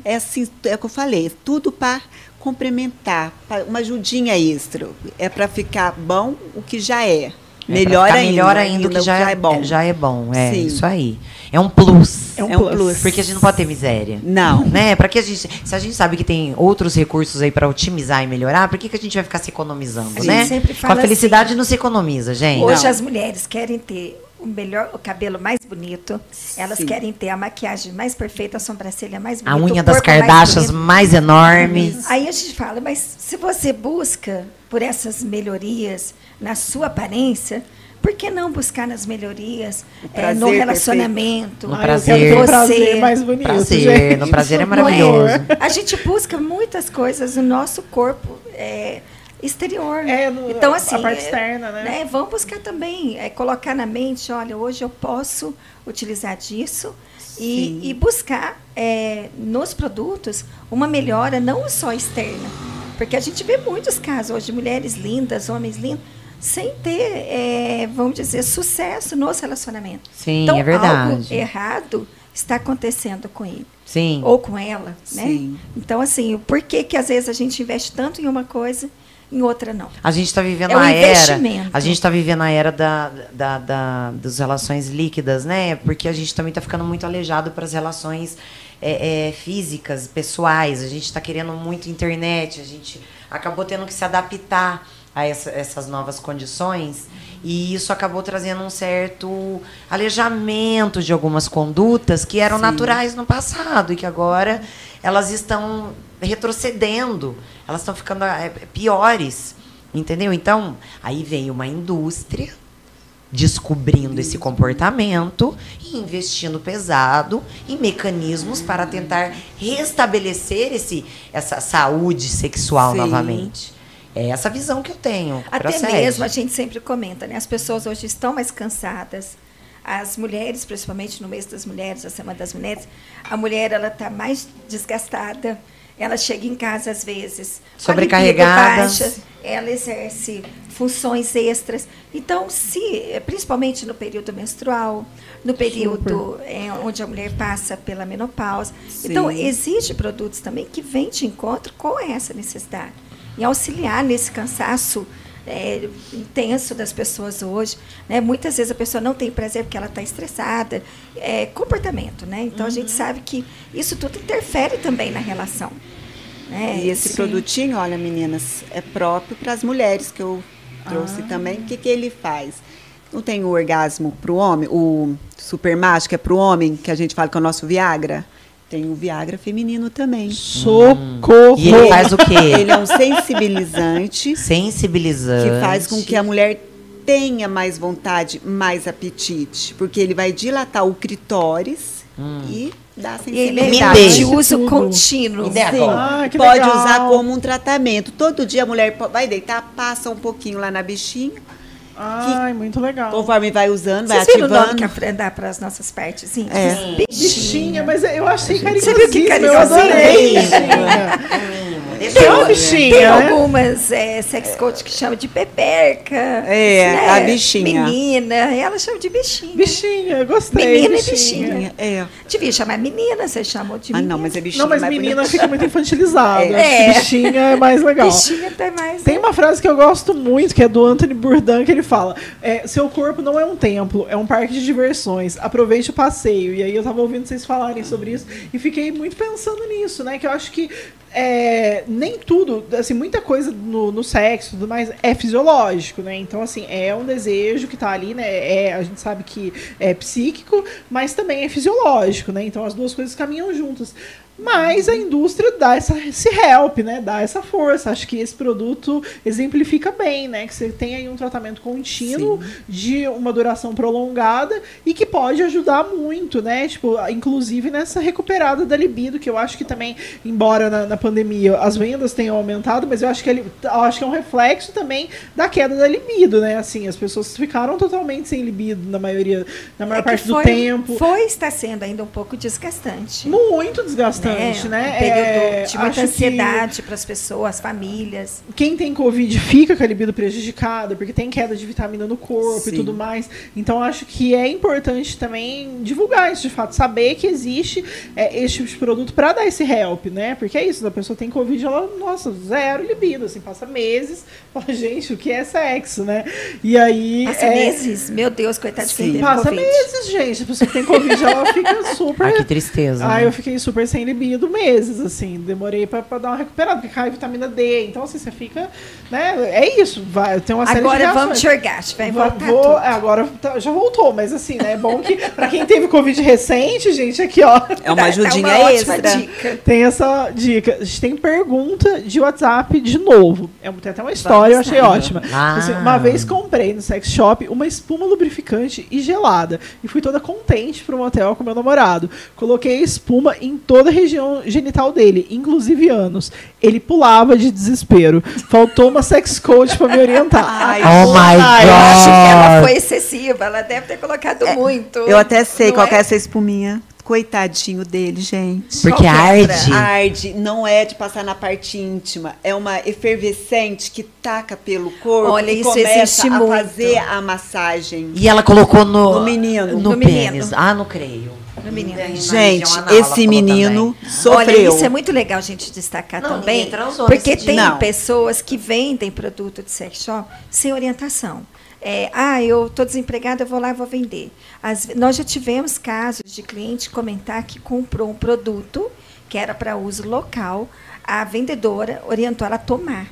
C: É assim, é o que eu falei, tudo para complementar, pra uma ajudinha extra. É para ficar bom o que já é.
B: É,
C: melhor ainda.
B: melhor ainda que já,
C: é bom.
B: Já é bom, é
C: Sim.
B: isso aí. É um plus.
A: É um
C: É um
A: plus.
C: plus.
B: Porque a gente não pode ter miséria.
C: Não.
B: Né? Para que a gente, se a gente sabe que tem outros recursos aí para otimizar e melhorar, por que, que a gente vai ficar se economizando,
D: A gente
B: né?
D: sempre
B: Com
D: fala
B: a felicidade
D: assim,
B: não se economiza, gente.
D: Hoje
C: Não.
D: as mulheres querem ter o melhor, o cabelo mais bonito, elas
C: Sim.
D: querem ter a maquiagem mais perfeita, a sobrancelha mais
B: a
D: bonita,
B: unha
D: o
B: das
D: mais
B: Kardashians
D: bonito.
B: mais enormes.
D: Aí a gente fala, mas se você busca por essas melhorias na sua aparência, por que não buscar nas melhorias
C: O
D: eh, no
C: prazer
D: relacionamento?
B: No prazer.
A: Quero ter um
D: Você-
A: prazer mais bonito,
B: Prazer,
A: gente.
B: no prazer é maravilhoso.
D: A gente busca muitas coisas no nosso corpo é, exterior.
A: É, no-
D: então,
A: a
D: assim,
A: parte
D: é,
A: externa, né?
D: Vamos buscar também, é, colocar na mente, olha, hoje eu posso utilizar disso e, e buscar é, nos produtos uma melhora não só externa. Porque a gente vê muitos casos hoje de mulheres lindas, homens lindos, sem ter, é, vamos dizer, sucesso nos relacionamentos.
B: Sim,
D: então,
B: é verdade.
D: algo errado está acontecendo com ele.
B: Sim.
D: Ou com ela, né?
C: Sim.
D: Então, assim, por que que às vezes a gente investe tanto em uma coisa, em outra não?
B: A gente está vivendo
D: É um
B: a era.
D: investimento.
B: A gente está vivendo a era da, da, da- das relações líquidas, né? Porque a gente também está ficando muito aleijado para as relações é, é, físicas, pessoais. A gente está querendo muito internet. A gente acabou tendo que se adaptar a essa- essas novas condições. E isso acabou trazendo um certo aleijamento de algumas condutas que eram
C: Sim.
B: naturais no passado e que agora elas estão retrocedendo, elas estão ficando é, piores, entendeu? Então, aí vem uma indústria descobrindo esse comportamento e investindo pesado em mecanismos para tentar restabelecer esse, essa saúde sexual
C: Sim.
B: novamente. É essa visão que eu tenho.
D: Até
B: Procede.
D: mesmo, a gente sempre comenta, né? As pessoas hoje estão mais cansadas. As mulheres, principalmente no mês das mulheres, a Semana das Mulheres, a mulher ela está mais desgastada. Ela chega em casa, às vezes,
B: Sobrecarregada.
D: baixa, ela exerce funções extras. Então, se, principalmente no período menstrual, no período é, onde a mulher passa pela menopausa.
C: Sim.
D: Então, existem produtos também que vêm de encontro com essa necessidade. E auxiliar nesse cansaço é, intenso das pessoas hoje. Né? Muitas vezes a pessoa não tem prazer porque ela está estressada. É comportamento, né? Então, a gente
C: Uhum.
D: sabe que isso tudo interfere também na relação. né?
C: E esse
D: Sim.
C: produtinho, olha, meninas, é próprio para as mulheres que eu trouxe
D: Ah.
C: também. O que, que ele faz? Não tem o orgasmo para o homem, o super que é para o homem, que a gente fala que é o nosso Viagra? Tem o Viagra feminino também.
A: Socorro!
B: E ele faz o quê?
C: Ele é um sensibilizante
B: Sensibilizante.
C: que faz com que a mulher tenha mais vontade, mais apetite, porque ele vai dilatar o clitóris e dar
D: E ele é
C: sensibilidade.
D: de uso
A: Tudo.
D: contínuo.
A: Ah, que
C: pode
A: legal.
C: usar como um tratamento. Todo dia a mulher vai deitar, passa um pouquinho lá na bichinha,
A: Ai, muito legal.
C: conforme vai usando, vai
D: Vocês viram o nome
C: ativando.
D: que a Fran dá para as nossas partes?
C: É.
A: Bichinha, mas eu achei
D: Você viu
A: carinhosíssimo,
D: que
A: eu
D: carinhosinho?
A: adorei
B: É.
A: bichinha.
B: Deixa
A: É
B: eu
A: uma
B: ver.
A: bichinha,
D: Tem
A: né?
D: algumas é, sex coach que chamam de peperca.
C: É, a bichinha.
D: Menina, ela chama de bichinha.
A: Bichinha, gostei.
D: Menina e
A: bichinha.
C: É.
D: Devia chamar menina, você chamou de
C: Ah,
D: menina.
C: não, mas é bichinha.
A: Não, mas menina
C: bonita.
A: fica muito infantilizada.
D: É.
A: Que Bichinha é mais legal.
D: Bichinha até mais.
A: Tem
D: né?
A: uma frase que eu gosto muito, que é do Anthony Bourdain, que ele fala: é, Seu corpo não é um templo, é um parque de diversões. Aproveite o passeio. E aí eu tava ouvindo vocês falarem sobre isso e fiquei muito pensando nisso, né? Que eu acho que é, nem tudo, assim, muita coisa no, no sexo tudo mais é fisiológico, né? Então, assim, é um desejo que tá ali, né? É, a gente sabe que é psíquico, mas também é fisiológico, né? Então as duas coisas caminham juntas. Mas a indústria dá essa, esse help, né? Dá essa força. Acho que esse produto exemplifica bem, né? Que você tem aí um tratamento contínuo de uma duração prolongada e que pode ajudar muito, né? Tipo, inclusive nessa recuperada da libido, que eu acho que também, embora na, na pandemia as vendas tenham aumentado, mas eu acho que ele, acho que é um reflexo também da queda da libido, né? Assim, as pessoas ficaram totalmente sem libido na maioria, na maior
D: É
A: parte do
D: foi-
A: tempo.
D: Foi, está sendo ainda um pouco desgastante.
A: Muito desgastante, né?
D: Um período
A: É,
D: de muita ansiedade para as pessoas, famílias.
A: quem tem Covid fica com a libido prejudicada, porque tem queda de vitamina no corpo
C: Sim.
A: e tudo mais. Então, acho que é importante também divulgar isso de fato, saber que existe é, esse tipo de produto para dar esse help, né? Porque é isso, a pessoa tem Covid, ela, nossa, zero libido, assim, passa meses, fala, gente, o que é sexo, né? E aí.
D: Passa
A: é,
D: meses. Meu Deus, coitado de quem
A: Passa
D: Covid.
A: meses, gente. A pessoa que tem Covid, ela fica super.
B: Ai, que tristeza.
A: Ah,
B: né?
A: eu fiquei super sem libido meses, assim. Demorei pra, pra dar uma recuperada, porque cai vitamina D. Então, assim, você fica. Né? É isso. Vai, tem uma série de
D: Agora vamos de orgasmo. Vai
A: Vou-
D: voltar
A: vou-
D: tudo.
A: é, agora tá- já voltou, mas assim, né? É bom que pra quem teve Covid recente, gente, aqui, ó.
C: É uma
D: Dá- dá
C: ajudinha
D: uma ótima
C: extra.
D: dica.
A: Tem essa dica. A gente tem pergunta de WhatsApp de novo. É, tem até uma história, eu achei
D: lá.
A: ótima.
B: Ah.
A: Assim, uma vez comprei no sex shop uma espuma lubrificante e gelada. E fui toda contente pro motel com meu namorado. Coloquei a espuma em toda a região genital dele, inclusive anos. Ele pulava de desespero. Faltou uma sex coach pra me orientar.
C: Ai,
B: Oh my
A: Ai,
D: Eu acho que ela
B: God.
D: foi excessiva. Ela deve ter colocado muito.
C: Eu até sei
D: Não
C: qual que é
D: é?
C: essa espuminha. Coitadinho dele, gente.
B: Porque
D: é,
B: arde.
C: Arde não é de passar na parte íntima, é uma efervescente que taca pelo corpo
D: Olha,
C: e
D: isso
C: começa
D: existe
C: a
D: muito.
C: fazer a massagem.
B: E ela colocou no,
C: No menino.
B: No,
D: No
B: pênis.
D: menino.
B: Ah, não creio.
D: No menino.
C: Gente,
B: ela
C: esse menino
B: também.
C: sofreu.
D: Olha, isso é muito legal a gente destacar
B: Não,
D: também. Porque tem.
C: Não.
D: pessoas que vendem produto de sex shop sem orientação. É, ah, eu estou desempregada, eu vou lá e vou vender. Ve- nós já tivemos casos de cliente comentar que comprou um produto que era para uso local, a vendedora orientou ela a tomar.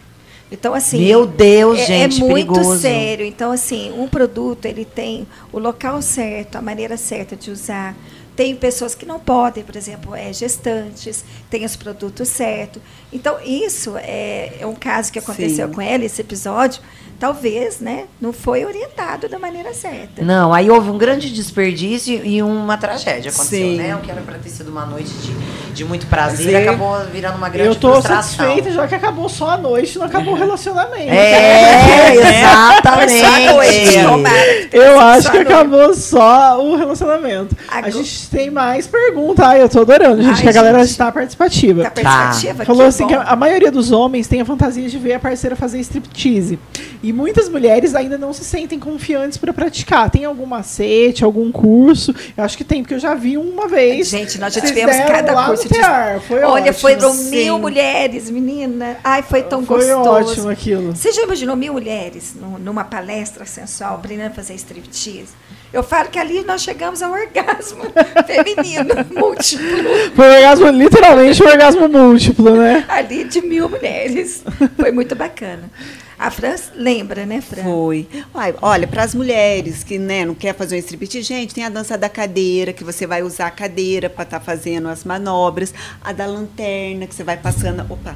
D: Então, assim.
B: Meu Deus,
D: é,
B: gente,
D: É muito
B: perigoso.
D: sério. Então, assim, um produto, ele tem o local certo, a maneira certa de usar. Tem pessoas que não podem, por exemplo, é, gestantes, tem os produtos certos. Então, isso é, é um caso que aconteceu
C: Sim.
D: com ela, esse episódio, talvez, né, não foi orientado da maneira certa.
B: Não, aí houve um grande desperdício e uma tragédia aconteceu,
C: Sim.
B: né? O que era pra ter sido uma noite de, de muito prazer
C: Prazer.
B: acabou virando uma grande
A: Eu tô
B: frustração.
A: satisfeita já que acabou só a noite, não acabou o relacionamento.
B: É, exatamente.
D: Só a noite, tomara.
A: Eu acho
D: Só
A: que acabou só o relacionamento. A gente tem mais perguntas. Ai, eu tô adorando, gente,
D: Ai,
A: que a galera
D: gente.
A: está participativa.
D: Tá participativa?
A: Falou
D: que
A: assim
D: bom.
A: que a maioria dos homens tem a fantasia de ver a parceira fazer striptease. E muitas mulheres ainda não se sentem confiantes para praticar. Tem algum macete, algum curso? Eu acho que tem, porque eu já vi uma vez.
D: Gente, nós já tivemos cada
A: lá no
D: curso de.
A: Foi
D: Olha,
A: ótimo.
D: foram
C: sim.
D: mil mulheres, menina. Ai, foi tão
A: Foi
D: gostoso.
A: ótimo aquilo.
D: Você já imaginou mil mulheres nu- numa palestra sensual, aprendendo a fazer striptease? Eu falo que ali nós chegamos ao orgasmo feminino múltiplo.
A: Foi um orgasmo, literalmente um orgasmo múltiplo, né?
D: Ali de mil mulheres. Foi muito bacana. A Fran lembra, né, Fran?
C: Foi. Uai, olha, para as mulheres que né, não quer fazer um striptease, gente, tem a dança da cadeira, que você vai usar a cadeira para estar fazendo as manobras. A da lanterna, que você vai passando opa,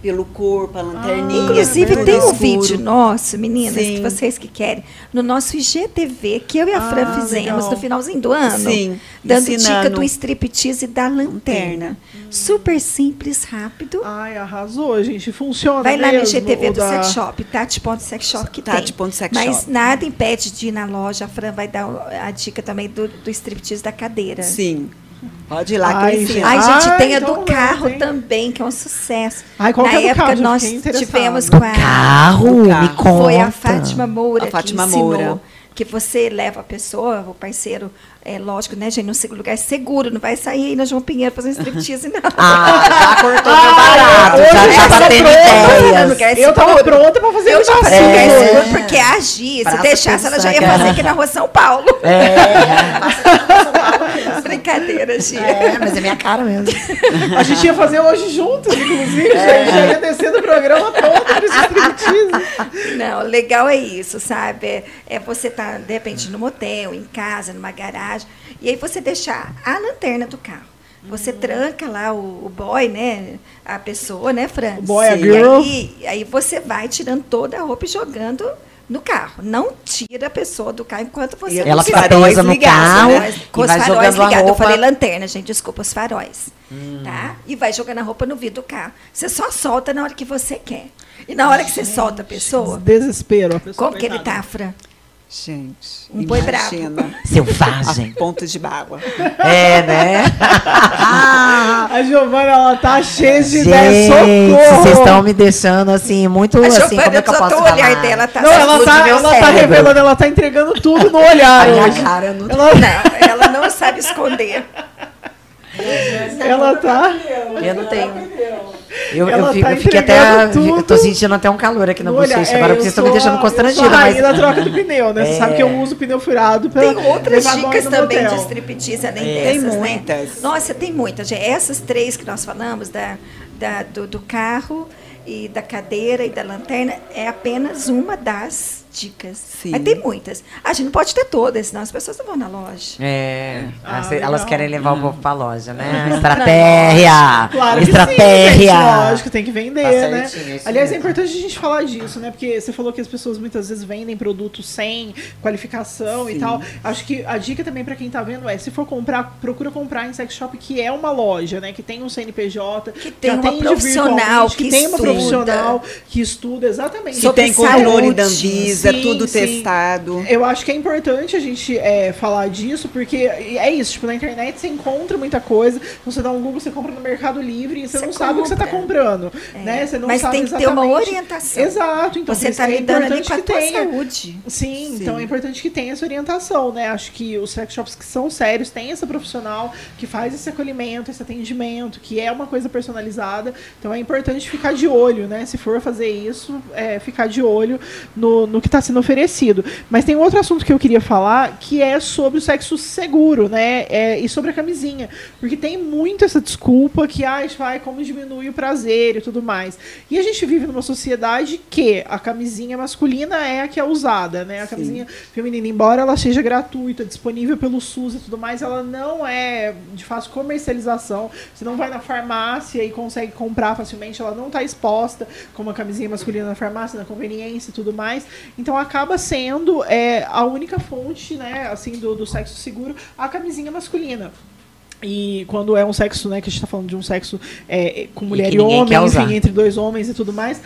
C: pelo corpo, a lanterninha.
D: Inclusive,
C: tudo
D: tem um vídeo nosso, meninas,
C: Sim.
D: que vocês que querem, no nosso IGTV, que eu e a Fran
A: Ah,
D: fizemos
A: legal.
D: no finalzinho do ano.
C: Sim,
D: Dando dica
C: ensinando.
D: do striptease da lanterna. Super simples, rápido.
A: Ai, arrasou, gente. Funciona
D: Vai lá no
A: mesmo,
D: IGTV do
A: da-
D: Sex Shop, Tati.sexshop que tem.
C: Tati.sexshop.
D: Mas nada impede de ir na loja. A Fran vai dar a dica também do, do striptease da cadeira.
C: Sim. Pode ir lá que
A: Ai,
C: eu ensino.
D: Ai, gente,
A: Ah,
D: tem a
A: então
D: do carro
A: tem.
D: também, que é um sucesso.
A: Ai, qual
D: Na
A: que é do
D: época,
A: carro?
D: Nós tivemos com a...
B: Carro,
C: Do carro.
B: me conta.
D: Foi a Fátima Moura
C: A Fátima
D: que ensinou
C: Moura.
D: que você leva a pessoa, o parceiro, é lógico, né, gente, num lugar seguro, não vai sair aí na João Pinheiro fazendo striptease, não.
B: Ah, já cortou meu
A: Ah,
B: barato,
A: hoje
B: já
A: eu
B: já
A: tava
B: batendo
A: pronta.
B: ideias.
D: Lugar
A: Eu tava pronta pra fazer
D: Eu
A: o
D: já lugar
B: É.
D: seguro porque agir, se deixasse, ela já ia fazer aqui na rua São Paulo.
B: É,
D: Brincadeira, Gia.
B: é, mas é minha cara mesmo.
A: A gente ia fazer hoje juntos, inclusive.
B: É.
A: Já, já ia descer do programa todo pra esse.
D: Não, legal é isso, sabe? É, é você estar, de repente, no motel, em casa, numa garagem, e aí você deixar a lanterna do carro. Você tranca lá o, o boy, né? A pessoa, né, Fran?
A: O boy, a
D: E
A: girl.
D: aí, aí você vai tirando toda a roupa e jogando no carro. Não tira a pessoa do carro enquanto você
C: E
D: não
B: Ela
C: os
B: fica
C: faróis
B: presa no
C: ligados,
B: carro
C: né?
D: com
B: e
D: os
B: vai
D: faróis ligados. Eu falei lanterna, gente, desculpa, os faróis. Tá? E vai jogando a roupa no vidro do carro. Você só solta na hora que você quer. E na hora que você solta a pessoa,
A: Desespero. A pessoa
D: como que ele tá, Fran?
C: Gente,
D: Um boi bravo.
B: Selvagem.
C: A ponta de bágua.
B: É, né?
A: A Giovana, ela tá cheia de
B: Gente,
A: ideias. Socorro!
B: vocês estão me deixando assim, muito
D: A
B: assim,
D: Giovana,
B: como é que eu posso falar?
D: olhar dela tá
A: Não, ela
B: explode
A: tá, ela tá revelando, ela tá entregando tudo no olhar.
B: A minha cara, não...
A: Ela,
D: Não, ela não sabe esconder.
A: ela tá.
B: Eu não tenho. Eu, eu, fico,
A: tá
B: eu fiquei até.
A: tudo
B: Eu tô sentindo até um calor aqui na
A: no olhar.
B: bochecha.
A: É,
B: Agora vocês estão me deixando constrangida. Mas...
A: da troca de pneu, né? Você
B: É.
A: sabe que eu uso pneu furado pra
D: Tem outras dicas também
A: motel.
D: de striptease além
B: É.
C: Tem
D: dessas,
C: muitas.
D: né? Nossa, tem muitas. Essas três que nós falamos, da, da- do, do carro e da cadeira e da lanterna, é apenas uma das dicas.
C: Sim.
D: Mas tem muitas. A gente não pode ter todas, senão as pessoas não vão na loja.
B: É,
A: Ah,
B: elas-
A: legal.
B: elas querem levar o povo pra loja, né? Estratégia!
A: Claro que
B: Estratégia!
A: sim, gente, lógico, tem que vender,
B: Tá
A: né? Aliás, é
B: mesmo.
A: importante a gente falar disso, né? Porque você falou que as pessoas muitas vezes vendem produtos sem qualificação e
C: Sim.
A: tal. Acho que a dica também pra quem tá vendo é, se for comprar, procura comprar em sex shop que é uma loja, né? Que tem um CNPJ,
D: Que tem uma profissional,
A: que,
D: que
A: tem uma profissional que estuda exatamente.
C: Que
D: Sobre
C: tem controle da Anvisa,
A: Sim,
C: tudo
A: sim.
C: testado.
A: Eu acho que é importante a gente é, falar disso, porque é isso, tipo, na internet você encontra muita coisa, então você dá um Google, você compra no Mercado Livre e você,
D: Você
A: não sabe o que você está
D: compra.
A: comprando.
D: É.
A: Né? Você não
D: Mas
A: sabe
D: tem que ter uma
A: exatamente-
D: orientação.
A: Exato, então
D: Você está
A: é
D: lidando ali
A: importante
D: com a
A: que
D: tua
A: tenha.
D: saúde.
A: Sim,
C: Sim.
A: então é importante que tenha essa orientação, né? Acho que os sex shops que são sérios têm essa profissional que faz esse acolhimento, esse atendimento, que é uma coisa personalizada. Então é importante ficar de olho, né? Se for fazer isso, é, ficar de olho no, no que está sendo oferecido. Mas tem outro assunto que eu queria falar, que é sobre o sexo seguro, né? É, e sobre a camisinha. Porque tem muito essa desculpa que, ah, vai, como diminui o prazer e tudo mais. E a gente vive numa sociedade que a camisinha masculina é a que é usada, né? A
C: Sim.
A: camisinha feminina, embora ela seja gratuita, disponível pelo SUS e tudo mais, ela não é de fácil comercialização. Você não vai na farmácia e consegue comprar facilmente, ela não está exposta como a camisinha masculina na farmácia, na conveniência e tudo mais. Então acaba sendo é, a única fonte, né, assim, do, do sexo seguro, a camisinha masculina. E quando é um sexo, né, que a gente tá falando de um sexo é, com mulher
B: que
A: e,
B: ninguém
A: homem, enfim, entre dois homens e tudo mais.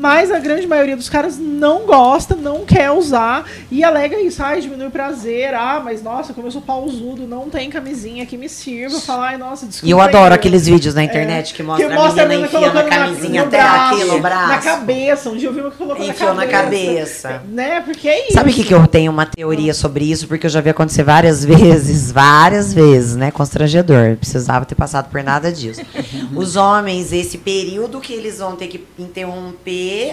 A: Mas a grande maioria dos caras não gosta, não quer usar e alega isso. Ai, diminui o prazer. Ah, mas nossa, como eu sou pausudo, não tem camisinha que me sirva. Falar, ai, nossa, desculpa.
B: E eu adoro
A: aí,
B: aqueles vídeos na internet que mostra a menina enfiando a
A: colocando na-
B: camisinha
A: no
B: até
A: braço,
B: aqui no braço.
A: Na cabeça. Um dia eu vi uma que colocou
B: Enfiou
A: na
B: na
A: cabeça.
B: cabeça.
A: Né? Porque é isso.
B: Sabe o que, que eu tenho uma teoria sobre isso? Porque eu já vi acontecer várias vezes, várias vezes, né? Constrangedor. Precisava ter passado por nada disso. Os homens, esse período que eles vão ter que interromper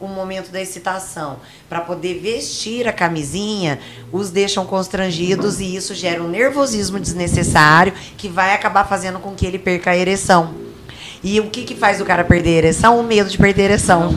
B: o momento da excitação para poder vestir a camisinha, os deixam constrangidos e isso gera um nervosismo desnecessário que vai acabar fazendo com que ele perca a ereção. E o que, que faz o cara perder a ereção? O medo de perder a ereção.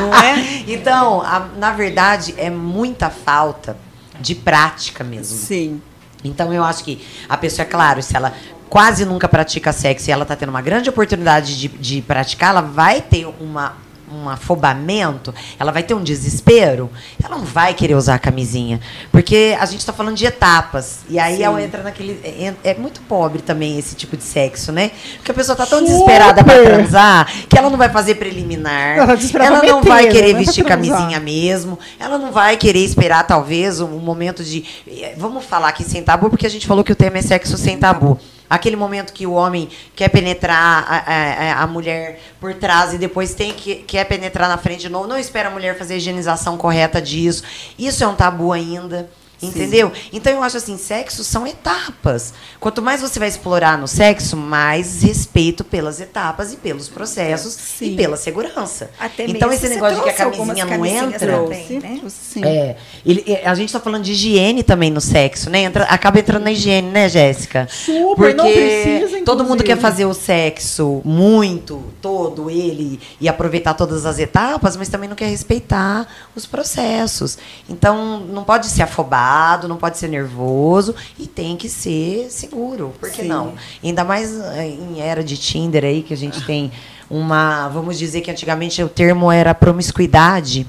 C: Não é?
B: Então, a- na verdade, é muita falta de prática mesmo.
C: Sim.
B: Então, eu acho que a pessoa, é claro, se ela quase nunca pratica sexo e ela está tendo uma grande oportunidade de, de praticar, ela vai ter uma, um afobamento, ela vai ter um desespero, ela não vai querer usar a camisinha. Porque a gente está falando de etapas. E aí
C: Sim.
B: ela entra naquele. É, muito pobre também esse tipo de sexo, né? Porque a pessoa tá tão
A: Super!
B: desesperada para transar que ela não vai fazer preliminar.
A: Ela tá
B: ela não
A: meter,
B: vai
A: né?
B: querer
A: Não é
B: vestir camisinha mesmo. Ela não vai querer esperar, talvez, um momento de. eh, Vamos falar aqui sem tabu, porque a gente falou que o tema é sexo sem tabu. Aquele momento que o homem quer penetrar a, a- a mulher por trás e depois tem que quer penetrar na frente de novo. Não espera a mulher fazer a higienização correta disso. Isso é um tabu ainda. Entendeu? Então eu acho assim, sexo são etapas. Quanto mais você vai explorar no sexo, mais respeito pelas etapas e pelos processos e
C: Sim.
B: pela segurança.
D: Até
B: então esse negócio de que a camisinha não entra.
C: Trouxe,
D: né?
C: sim.
B: É, ele- é, a gente tá falando de higiene também no sexo, né? Entra- acaba entrando na higiene, né, Jéssica?
A: Super,
B: Porque
A: não precisa,
B: todo mundo quer fazer o sexo muito, todo ele, e aproveitar todas as etapas, mas também não quer respeitar os processos. Então, não pode ser afobado, não pode ser nervoso e tem que ser seguro. Por que
C: Sim.
B: não? Ainda mais eh, em era de Tinder aí, que a gente tem uma. Vamos dizer que antigamente o termo era promiscuidade.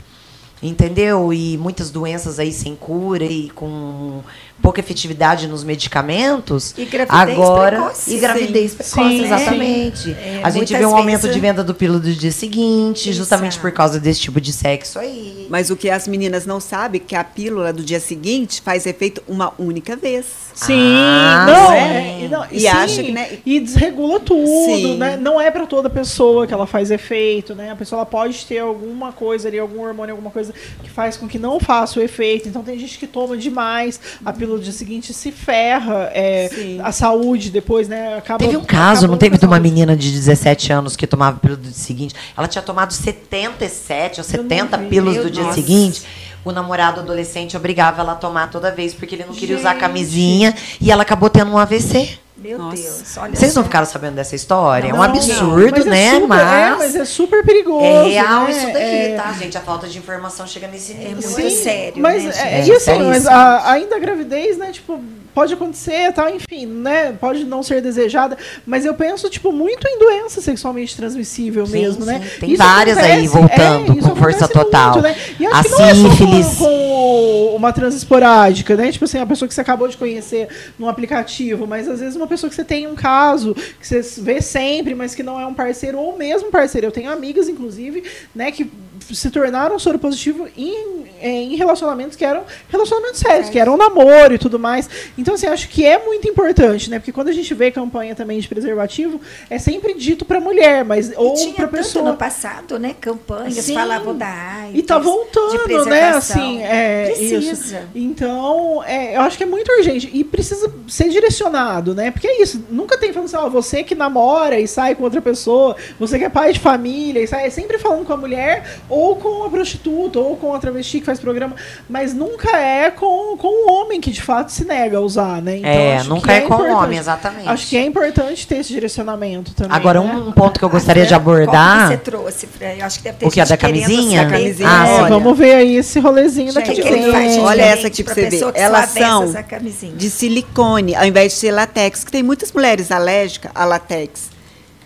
B: Entendeu? E muitas doenças aí sem cura e com pouca efetividade nos medicamentos.
D: E gravidez
B: agora
D: precoce.
B: E gravidez
A: Sim.
B: precoce,
A: Sim,
B: exatamente.
D: É,
B: a gente vê um aumento
D: vezes-
B: de venda do pílula do dia seguinte, justamente por causa desse tipo de sexo aí.
C: Mas o que as meninas não sabem é que a pílula do dia seguinte faz efeito uma única vez.
A: Sim,
B: Ah,
A: não,
B: sim.
A: é, e não,
C: E
A: sim,
C: acha que, né,
A: e desregula tudo,
C: Sim.
A: né? Não é pra toda pessoa que ela faz efeito, né? A pessoa ela pode ter alguma coisa ali, algum hormônio, alguma coisa que faz com que não faça o efeito. Então tem gente que toma demais, a pílula do dia seguinte se ferra, é, a saúde depois, né? Acaba,
B: Teve um caso, não teve de uma menina de 17 anos que tomava pílula do dia seguinte. Ela tinha tomado 77 ou 70
A: vi.
B: pílulas do dia
D: Deus.
B: seguinte. O namorado adolescente obrigava ela a tomar toda vez porque ele não queria usar a
A: Gente.
B: camisinha e ela acabou tendo um AVC.
D: Meu
C: Nossa.
D: Deus, olha
B: Vocês
D: só.
B: não ficaram sabendo dessa história? é um
A: Não,
B: absurdo,
A: mas é
B: né?
A: super-
B: mas
A: É, mas é super perigoso.
B: é real
A: né?
B: isso daqui,
A: É-
B: tá, gente? A falta de informação chega nesse nível.
D: muito
B: aí.
D: sério,
A: Mas
D: né,
A: é, e assim,
B: É
A: mas a- ainda a gravidez, né? Tipo, pode acontecer, tal, enfim, né? Pode não ser desejada, mas eu penso, tipo, muito em doença sexualmente transmissível
B: Sim,
A: mesmo,
B: sim.
A: né?
B: Tem
A: Isso
B: várias aí voltando
A: isso
B: com força
A: acontece
B: total.
A: muito, né? E acho
B: A
A: que não é só com, com uma trans esporádica, né? Tipo assim, a pessoa que você acabou de conhecer num aplicativo, mas às vezes uma pessoa que você tem um caso, que você vê sempre, mas que não é um parceiro, ou mesmo parceiro. Eu tenho amigas, inclusive, né, que se tornaram soro positivo em, eh, em relacionamentos que eram relacionamentos sérios, que eram namoro e tudo mais. Então, assim, acho que é muito importante, né? Porque quando a gente vê campanha também de preservativo, é sempre dito pra mulher, mas ou
D: e tinha
A: pra
D: tanto
A: pessoa.
D: no passado, né? Campanhas
A: Sim.
D: falavam da AIDS.
A: E tá voltando, né? Assim, é,
D: Precisa.
A: isso. Então, é, eu acho que é muito urgente. E precisa ser direcionado, né? Porque é isso. Nunca tem falando assim, ó, você que namora e sai com outra pessoa, você que é pai de família e sai. É sempre falando com a mulher, ou com a prostituta, ou com a travesti que faz programa. Mas nunca é com, com o homem que de fato se nega a usar, né? Então,
B: é,
A: acho
B: nunca
A: que
B: é, com o
A: importante.
B: homem, exatamente.
A: Acho que é importante ter esse direcionamento também.
B: Agora,
A: né?
B: um ponto que eu gostaria de
D: Qual que
B: abordar.
D: você trouxe? Fran? Eu acho que deve ter
B: O que,
D: gente
B: da camisinha?
C: Da camisinha.
B: Ah,
A: É,
C: olha.
A: vamos ver aí esse rolezinho da
D: Gente,
C: faz
D: de
C: Olha essa aqui pra você ver. Elas são
D: avessa essa camisinha.
C: de silicone, ao invés de ser latex, que tem muitas mulheres alérgicas a latex.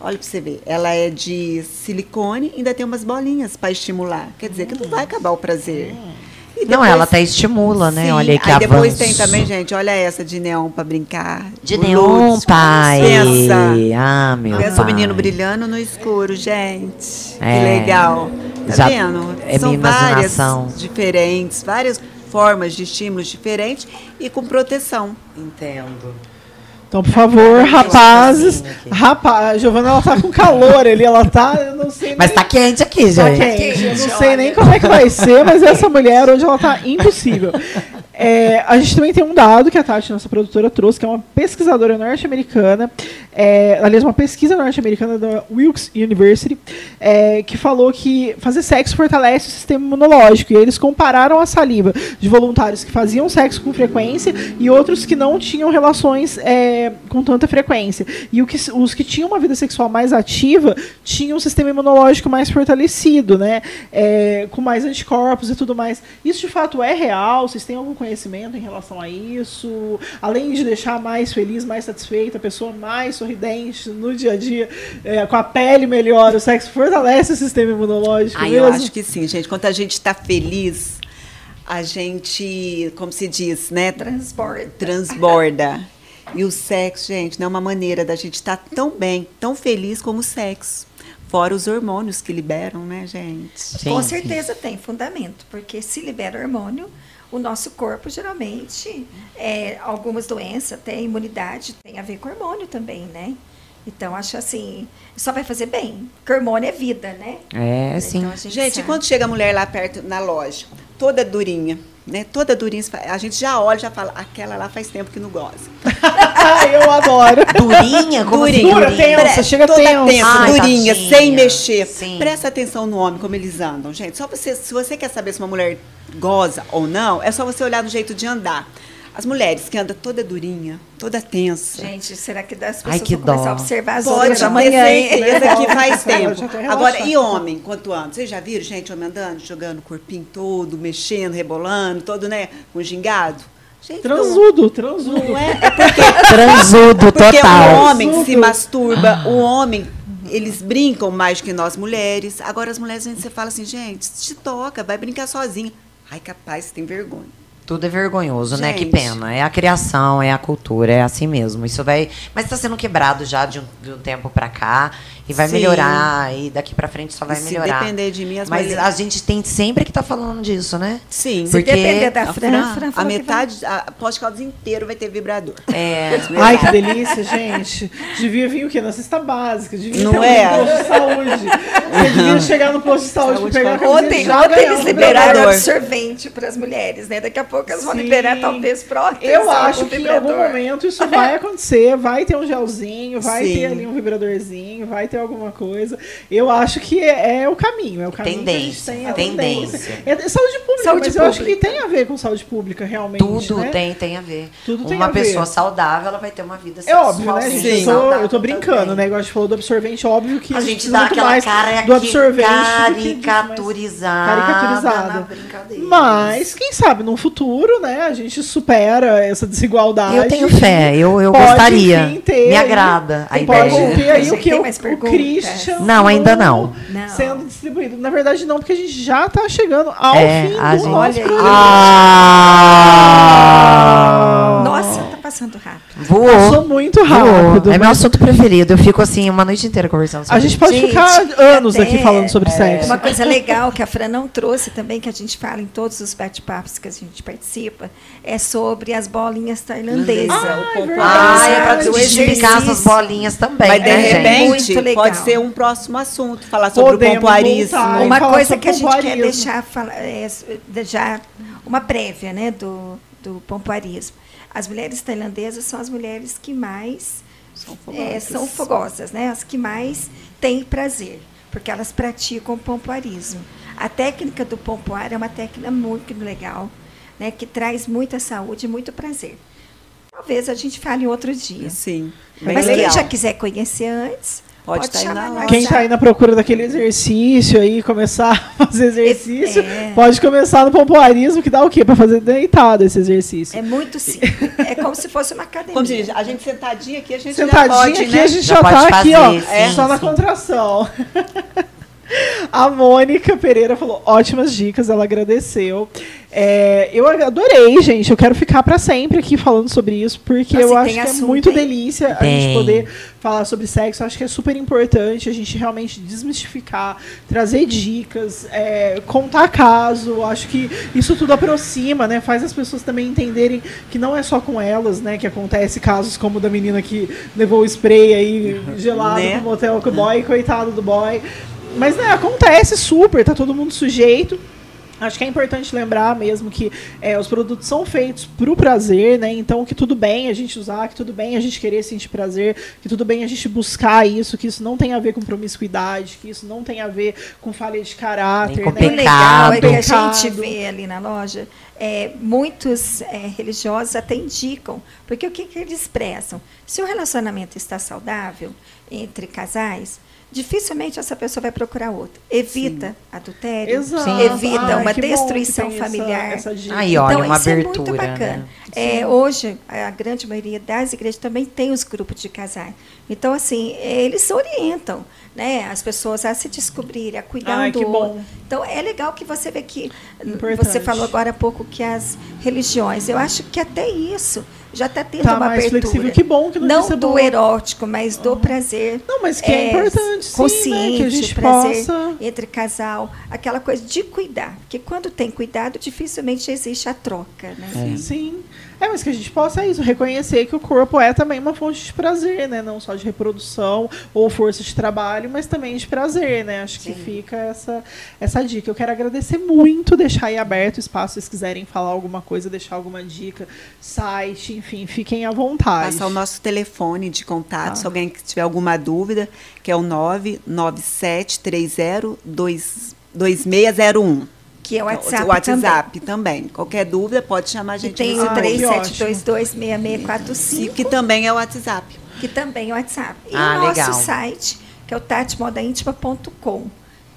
C: Olha pra você ver, ela é de silicone e ainda tem umas bolinhas para estimular. Quer dizer, que não vai acabar o prazer. E
B: Não,
C: depois-
B: ela até estimula, né?
C: Sim,
B: Olha aí que
C: aí depois tem também, gente, olha essa de neon para brincar.
B: De
C: O
B: neon, pai.
C: Pensa.
B: Ah, meu
C: Pensa
B: pai.
C: o menino brilhando no escuro, gente.
B: É.
C: Que legal. Tá
B: Já
C: vendo?
B: é
C: São
B: minha
C: várias diferentes, várias formas de estímulos diferentes e com proteção.
B: Entendo.
A: Então, por favor, rapazes. Rapaz, a Giovana ela tá com calor ali, ela tá, eu não sei
B: Mas
A: nem.
B: tá quente aqui,
A: Tá
B: gente.
A: quente. Eu não sei nem como é que vai ser, mas essa mulher hoje ela tá impossível. É, a gente também tem um dado que a Tati, nossa produtora, trouxe, que é uma pesquisadora norte-americana, é, aliás, uma pesquisa norte-americana da Wilkes University, é, que falou que fazer sexo fortalece o sistema imunológico. E eles compararam a saliva de voluntários que faziam sexo com frequência e outros que não tinham relações é, com tanta frequência. E que, os que tinham uma vida sexual mais ativa tinham um sistema imunológico mais fortalecido, né? É, com mais anticorpos e tudo mais. Isso de fato é real? Vocês têm algum conhecimento em relação a isso? Além de deixar mais feliz, mais satisfeita, a pessoa mais sorridente no dia a dia, é, com a pele melhor, o sexo fortalece o sistema imunológico
C: Aí
A: mesmo?
C: eu acho que sim, gente. Quando a gente está feliz, a gente, como se diz, né?
D: Transborda.
C: Transborda. E o sexo, gente, não é uma maneira da gente estar tão bem, tão feliz como o sexo. Fora os hormônios que liberam, né, gente?
B: Sim,
D: Com certeza tem fundamento, porque se libera hormônio, o nosso corpo geralmente, é, algumas doenças, tem imunidade, tem a ver com hormônio também, né? Então, acho assim, só vai fazer bem, porque hormônio é vida, né?
B: É, sim.
D: Então, a gente,
C: Gente, quando chega a mulher lá perto na loja, toda durinha, né? Toda durinha, a gente já olha e já fala, aquela lá faz tempo que não goza.
A: Ai, eu adoro.
B: Durinha? Como assim,
C: Durinha.
A: Dura, tensa,
C: Pre-
A: chega
C: toda
A: tensa.
C: tensa,
B: Ai,
C: durinha,
B: tadinha.
C: sem mexer.
B: Sim.
C: Presta atenção no homem, como eles andam, gente. Só você, se você quer saber se uma mulher goza ou não, é só você olhar no jeito de andar. As mulheres que andam toda durinha, toda tensa.
D: Gente, será que das pessoas
B: Ai, que
D: vão começar
B: dó.
D: a observar as
C: Pode
D: horas
C: ter
D: da manhã, hein?
C: certeza que faz tempo. Agora, e homem, quanto antes? Vocês já viram, gente, homem andando, jogando o corpinho todo, mexendo, rebolando, todo, né, com gingado? Gente,
A: Transudo, transudo.
C: Não é, é porque
B: Transudo
C: porque
B: total.
C: o homem se
A: Tudo.
C: masturba, o homem, eles brincam mais que nós mulheres. Agora, as mulheres, a gente você fala assim, gente, te toca, vai brincar sozinha. Ai, capaz, você tem vergonha.
B: Tudo é vergonhoso, né? Que
C: Gente.
B: pena. É a criação, é a cultura, é assim mesmo. Isso vai. Mas está sendo quebrado já de um, de um tempo pra cá. E vai
C: Sim.
B: melhorar. E daqui pra frente só vai
C: E se
B: melhorar.
C: depender de mim, as
B: Mas
C: mulheres-
B: a gente tem sempre que tá falando disso, né?
C: Sim.
D: Se
B: Porque
D: depender da
C: A,
D: Fran,
C: Fran, a metade, a pós-caldas inteiro vai ter vibrador.
B: É.
A: Ai, que delícia, gente. Devia vir o quê? Na cesta básica. Devia
C: Não é?
A: um posto de saúde. Você devia chegar no posto de saúde,
C: Saúde
A: pegar a
D: Ontem,
A: já
D: ontem eles liberaram absorvente para as mulheres, né? Daqui a pouco elas vão
A: Sim.
D: liberar talvez prótese.
A: Eu acho que em algum momento isso vai acontecer, vai ter um gelzinho, vai
C: Sim.
A: ter ali um vibradorzinho, vai ter alguma coisa. Eu acho que é, é o caminho, é o caminho
B: Tendência,
A: tem, é a
B: tendência.
A: É, é saúde pública,
D: Saúde
A: mas eu acho que
D: pública.
A: tem a ver com saúde pública, realmente.
B: Tudo
A: né?
B: tem, tem a ver.
A: Tudo tem
B: Uma
A: a ver.
B: pessoa saudável, ela vai ter uma vida
A: É
B: sexual
A: óbvio, né, gente?
C: Sim.
A: Eu tô,
B: saudável
A: eu tô brincando,
B: também.
A: né? Igual a gente falou do absorvente, óbvio que
B: A gente dá aquela cara
A: do absorvente do que disso, mas-
B: caricaturizada,
A: caricaturizada. Mas, quem sabe, num futuro futuro, né, a gente supera essa desigualdade.
B: Eu tenho fé, eu, eu
A: Pode,
B: gostaria.
A: enfim, ter
B: Me
A: aí-
B: agrada a
A: Pode
B: ideia.
A: ter aí o
D: Tem
A: que o,
D: mais
A: o
D: perguntas?
A: Christian
B: Não, ainda não.
D: Não.
A: sendo distribuído. Na verdade, não, porque a gente já está chegando ao
B: É,
A: fim
B: a
A: do
B: gente-
A: nosso
D: Olha aí.
A: programa.
B: Ah!
D: Nossa, tá passando rápido.
B: Voou.
A: Passou muito rápido.
B: Voou. É meu
A: mas
B: assunto preferido. Eu fico assim uma noite inteira conversando sobre
A: a gente
B: isso.
A: pode
D: Gente,
A: ficar anos
D: até-
A: aqui falando sobre sexo.
D: Uma coisa legal que a Fran não trouxe também, que a gente fala em todos os bate-papos que a gente participa, é sobre as bolinhas tailandesas.
C: Ah,
A: é.
B: Ah, é pra
D: Do
B: desmistificar essas bolinhas também,
C: Mas de
B: né,
C: repente
D: Muito legal.
C: pode ser um próximo assunto, falar sobre
A: Podemos
C: o pompoarismo.
A: voltar.
D: Uma coisa que a gente quer deixar é, já uma prévia né, do, do pompoarismo. As mulheres tailandesas são as mulheres que mais
C: São
D: é, são fogosas, né? As que mais têm prazer, porque elas praticam pompoarismo. A técnica do pompoar é uma técnica muito legal, né? Que traz muita saúde e muito prazer. Talvez a gente fale em outro dia.
C: Sim.
D: Mas
C: legal.
D: quem já quiser conhecer antes,
C: Pode
D: pode,
C: tá na
A: Quem
D: já.
A: está aí na procura daquele exercício aí, começar a fazer exercício,
D: É.
A: pode começar no pompoarismo, que dá o quê? Para fazer deitado esse exercício.
D: É muito simples. É como se fosse uma academia.
C: Como diz, a gente sentadinha aqui, a gente já
A: Sentadinha
C: pode,
A: aqui,
C: né?
A: a gente
B: Já
A: já, tá aqui, ó,
B: fazer, sim,
A: só na
B: sim.
A: contração. A Mônica Pereira falou ótimas dicas, ela agradeceu. É, eu adorei, gente. Eu quero ficar para sempre aqui falando sobre isso, porque
D: Nossa,
A: eu acho que é
D: assunto,
A: muito
D: hein?
A: delícia a
B: Tem.
A: gente poder falar sobre sexo. Eu acho que é super importante a gente realmente desmistificar, trazer dicas, é, contar caso. Eu Acho que isso tudo aproxima, né? Faz as pessoas também entenderem que não é só com elas, né? Que acontece casos como o da menina que levou o spray aí gelado
C: Né?
A: pro motel com o boy, coitado do boy. Mas né, acontece super, tá todo mundo sujeito. Acho que é importante lembrar mesmo que é, os produtos são feitos para o prazer, né? Então que tudo bem a gente usar, que tudo bem a gente querer sentir prazer, que tudo bem a gente buscar isso, que isso não tem a ver com promiscuidade, que isso não tem a ver com falha de caráter,
B: Nem com
A: né?
D: O legal é que a gente vê ali na loja, é, muitos é, religiosos até indicam, porque o que, que eles expressam? Se o relacionamento está saudável entre casais, dificilmente essa pessoa vai procurar outro. Evita adultério,
A: Exato.
D: evita
A: Ai,
D: uma destruição
A: essa-
D: familiar.
A: essa dica.
B: Aí, olha,
D: então,
B: uma
D: isso
B: abertura.
D: é muito bacana.
B: né?
D: É, hoje, a grande maioria das igrejas também tem os grupos de casais. Então, assim, eles orientam né, as pessoas a se descobrirem, a cuidar
A: Ai,
D: um do
A: que
D: outro.
A: bom.
D: Então, é legal que você vê que.
A: Importante.
D: Você falou agora há pouco que as religiões, eu acho que até isso já está tendo
A: Tá
D: uma
A: mais
D: abertura.
A: flexível. Que bom que
D: Não do
A: boa.
D: erótico, mas do prazer.
A: Não, mas que é, importante, sim,
D: consciente,
A: né? Que a gente
D: prazer
A: possa...
D: entre casal, aquela coisa de cuidar. Porque quando tem cuidado, dificilmente existe a troca. Né?
A: Sim. É, mas que a gente possa isso, reconhecer que o corpo é também uma fonte de prazer, né? Não só de reprodução ou força de trabalho, mas também de prazer, né? Acho que fica essa, essa dica. Eu quero agradecer muito, deixar aí aberto o espaço, se vocês quiserem falar alguma coisa, deixar alguma dica, site, enfim, fiquem à vontade.
C: Passar o nosso telefone de contato,
A: Tá.
C: se alguém tiver alguma dúvida, que é o 997302601.
D: Que é o WhatsApp,
C: o WhatsApp também. Qualquer dúvida, pode chamar a
D: também.
C: gente.
D: E tem o
A: Ah, que
D: 37226645,
C: que também é o WhatsApp.
D: que também é o WhatsApp. E
B: Ah,
D: o nosso
B: legal.
D: site, que é o tatimodaintima.com,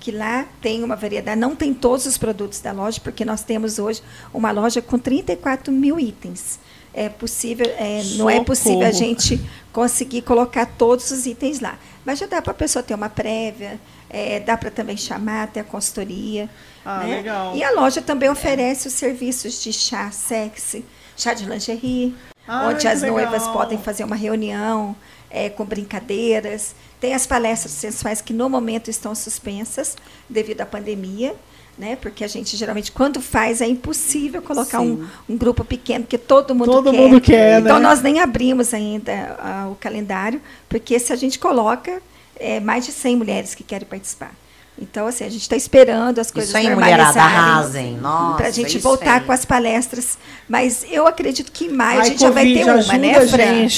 D: que lá tem uma variedade. Não tem todos os produtos da loja, porque nós temos hoje uma loja com 34 mil itens. É possível, é, não é possível a gente conseguir colocar todos os itens lá. Mas já dá para a pessoa ter uma prévia, é, dá para também chamar, ter a consultoria.
A: Ah,
D: né?
A: legal.
D: E a loja também oferece os serviços de chá sexy, chá de lingerie,
A: Ai,
D: onde as noivas
A: legal.
D: podem fazer uma reunião é, com brincadeiras. Tem as palestras sensuais que no momento estão suspensas devido à pandemia. Né? Porque a gente geralmente, quando faz, é impossível colocar um, um grupo pequeno, porque todo mundo
A: Todo
D: quer.
A: mundo quer,
D: Então,
A: né?
D: nós nem abrimos ainda ah, o calendário, porque se a gente coloca, é mais de 100 mulheres que querem participar. Então, assim, a gente está esperando as coisas
B: Isso aí, mulherada,
D: normalizarem.
B: arrasem. Nossa,
D: Para a gente
B: isso
D: voltar
B: aí.
D: com as palestras. Mas eu acredito que em maio a
A: Ai,
D: gente já vai ter uma, né,
A: a
D: Fran?
C: maio.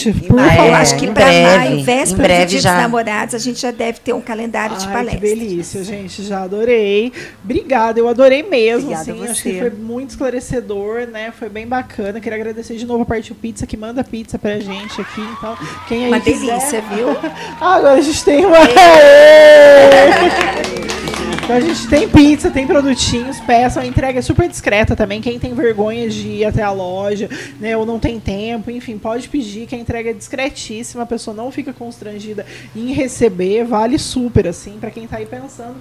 D: Eu
A: favor.
D: acho que para maio, véspera
B: breve
D: do Dia
B: já.
D: dos Namorados, a gente já deve ter um calendário de
A: Ai,
D: palestras.
A: que delícia, gente. Já adorei. Obrigada, eu adorei mesmo.
C: Obrigada
A: assim,
C: a
A: acho que foi muito esclarecedor, né? Foi bem bacana. Queria agradecer de novo a Partiu Pizza, que manda pizza pra gente aqui. Então, quem aí
D: Uma
A: quiser...
D: delícia, viu?
A: Ah, agora a gente tem uma. Então a gente tem pizza, tem produtinhos, peçam, a entrega é super discreta também. Quem tem vergonha de ir até a loja, né, ou não tem tempo, enfim, pode pedir que a entrega é discretíssima, a pessoa não fica constrangida em receber, vale super assim para quem tá aí pensando.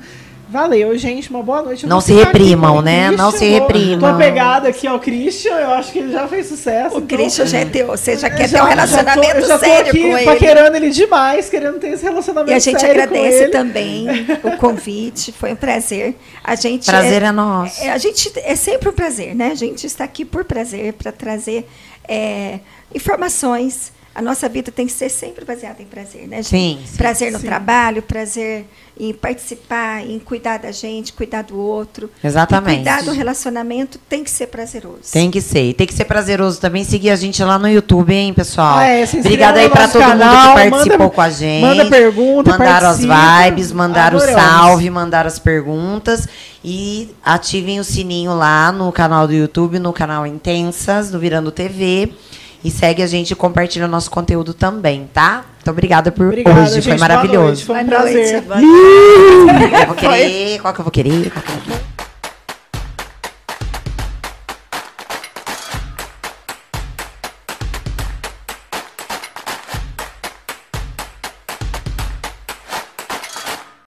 A: Valeu, gente. Uma boa noite. Eu
B: Não se reprimam, né? Não se
A: Christian,
B: reprimam.
A: Tô apegada aqui ao Christian. Eu acho que ele já fez sucesso.
D: O
A: então-
D: Christian já é teu, você já
A: Eu
D: quer
A: já-
D: ter um
A: já
D: relacionamento
A: tô, eu já tô
D: sério
A: aqui
D: com ele.
A: paquerando ele demais, querendo ter esse relacionamento
D: E a gente
A: sério
D: agradece também o convite, foi um prazer. A gente
B: Prazer é nosso.
D: é, a gente é sempre um prazer, né? A gente está aqui por prazer para trazer é, informações. A nossa vida tem que ser sempre baseada em prazer, né? gente?
B: Sim, sim,
D: prazer no
A: sim.
D: trabalho, prazer em participar, em cuidar da gente, cuidar do outro.
B: Exatamente.
D: E cuidar do relacionamento tem que ser prazeroso.
B: Tem que ser. E tem que ser prazeroso também seguir a gente lá no YouTube, hein, pessoal?
A: Ah, é,
B: Obrigada aí
A: nosso
B: todo
A: canal,
B: mundo que participou
A: manda-
B: com a gente.
A: manda pergunta,
B: Mandaram
A: participa.
B: as vibes, mandaram o salve, mandaram as perguntas. E ativem o sininho lá no canal do YouTube, no canal Intensas, do Virando TV. E segue a gente e compartilha o nosso conteúdo também, tá? Muito obrigada por
A: Obrigada,
B: hoje.
A: gente.
B: Foi
A: Boa noite,
B: maravilhoso.
A: Foi um
D: Boa noite.
A: prazer.
B: Eu vou querer. Qual que eu vou querer? Qual que eu vou querer?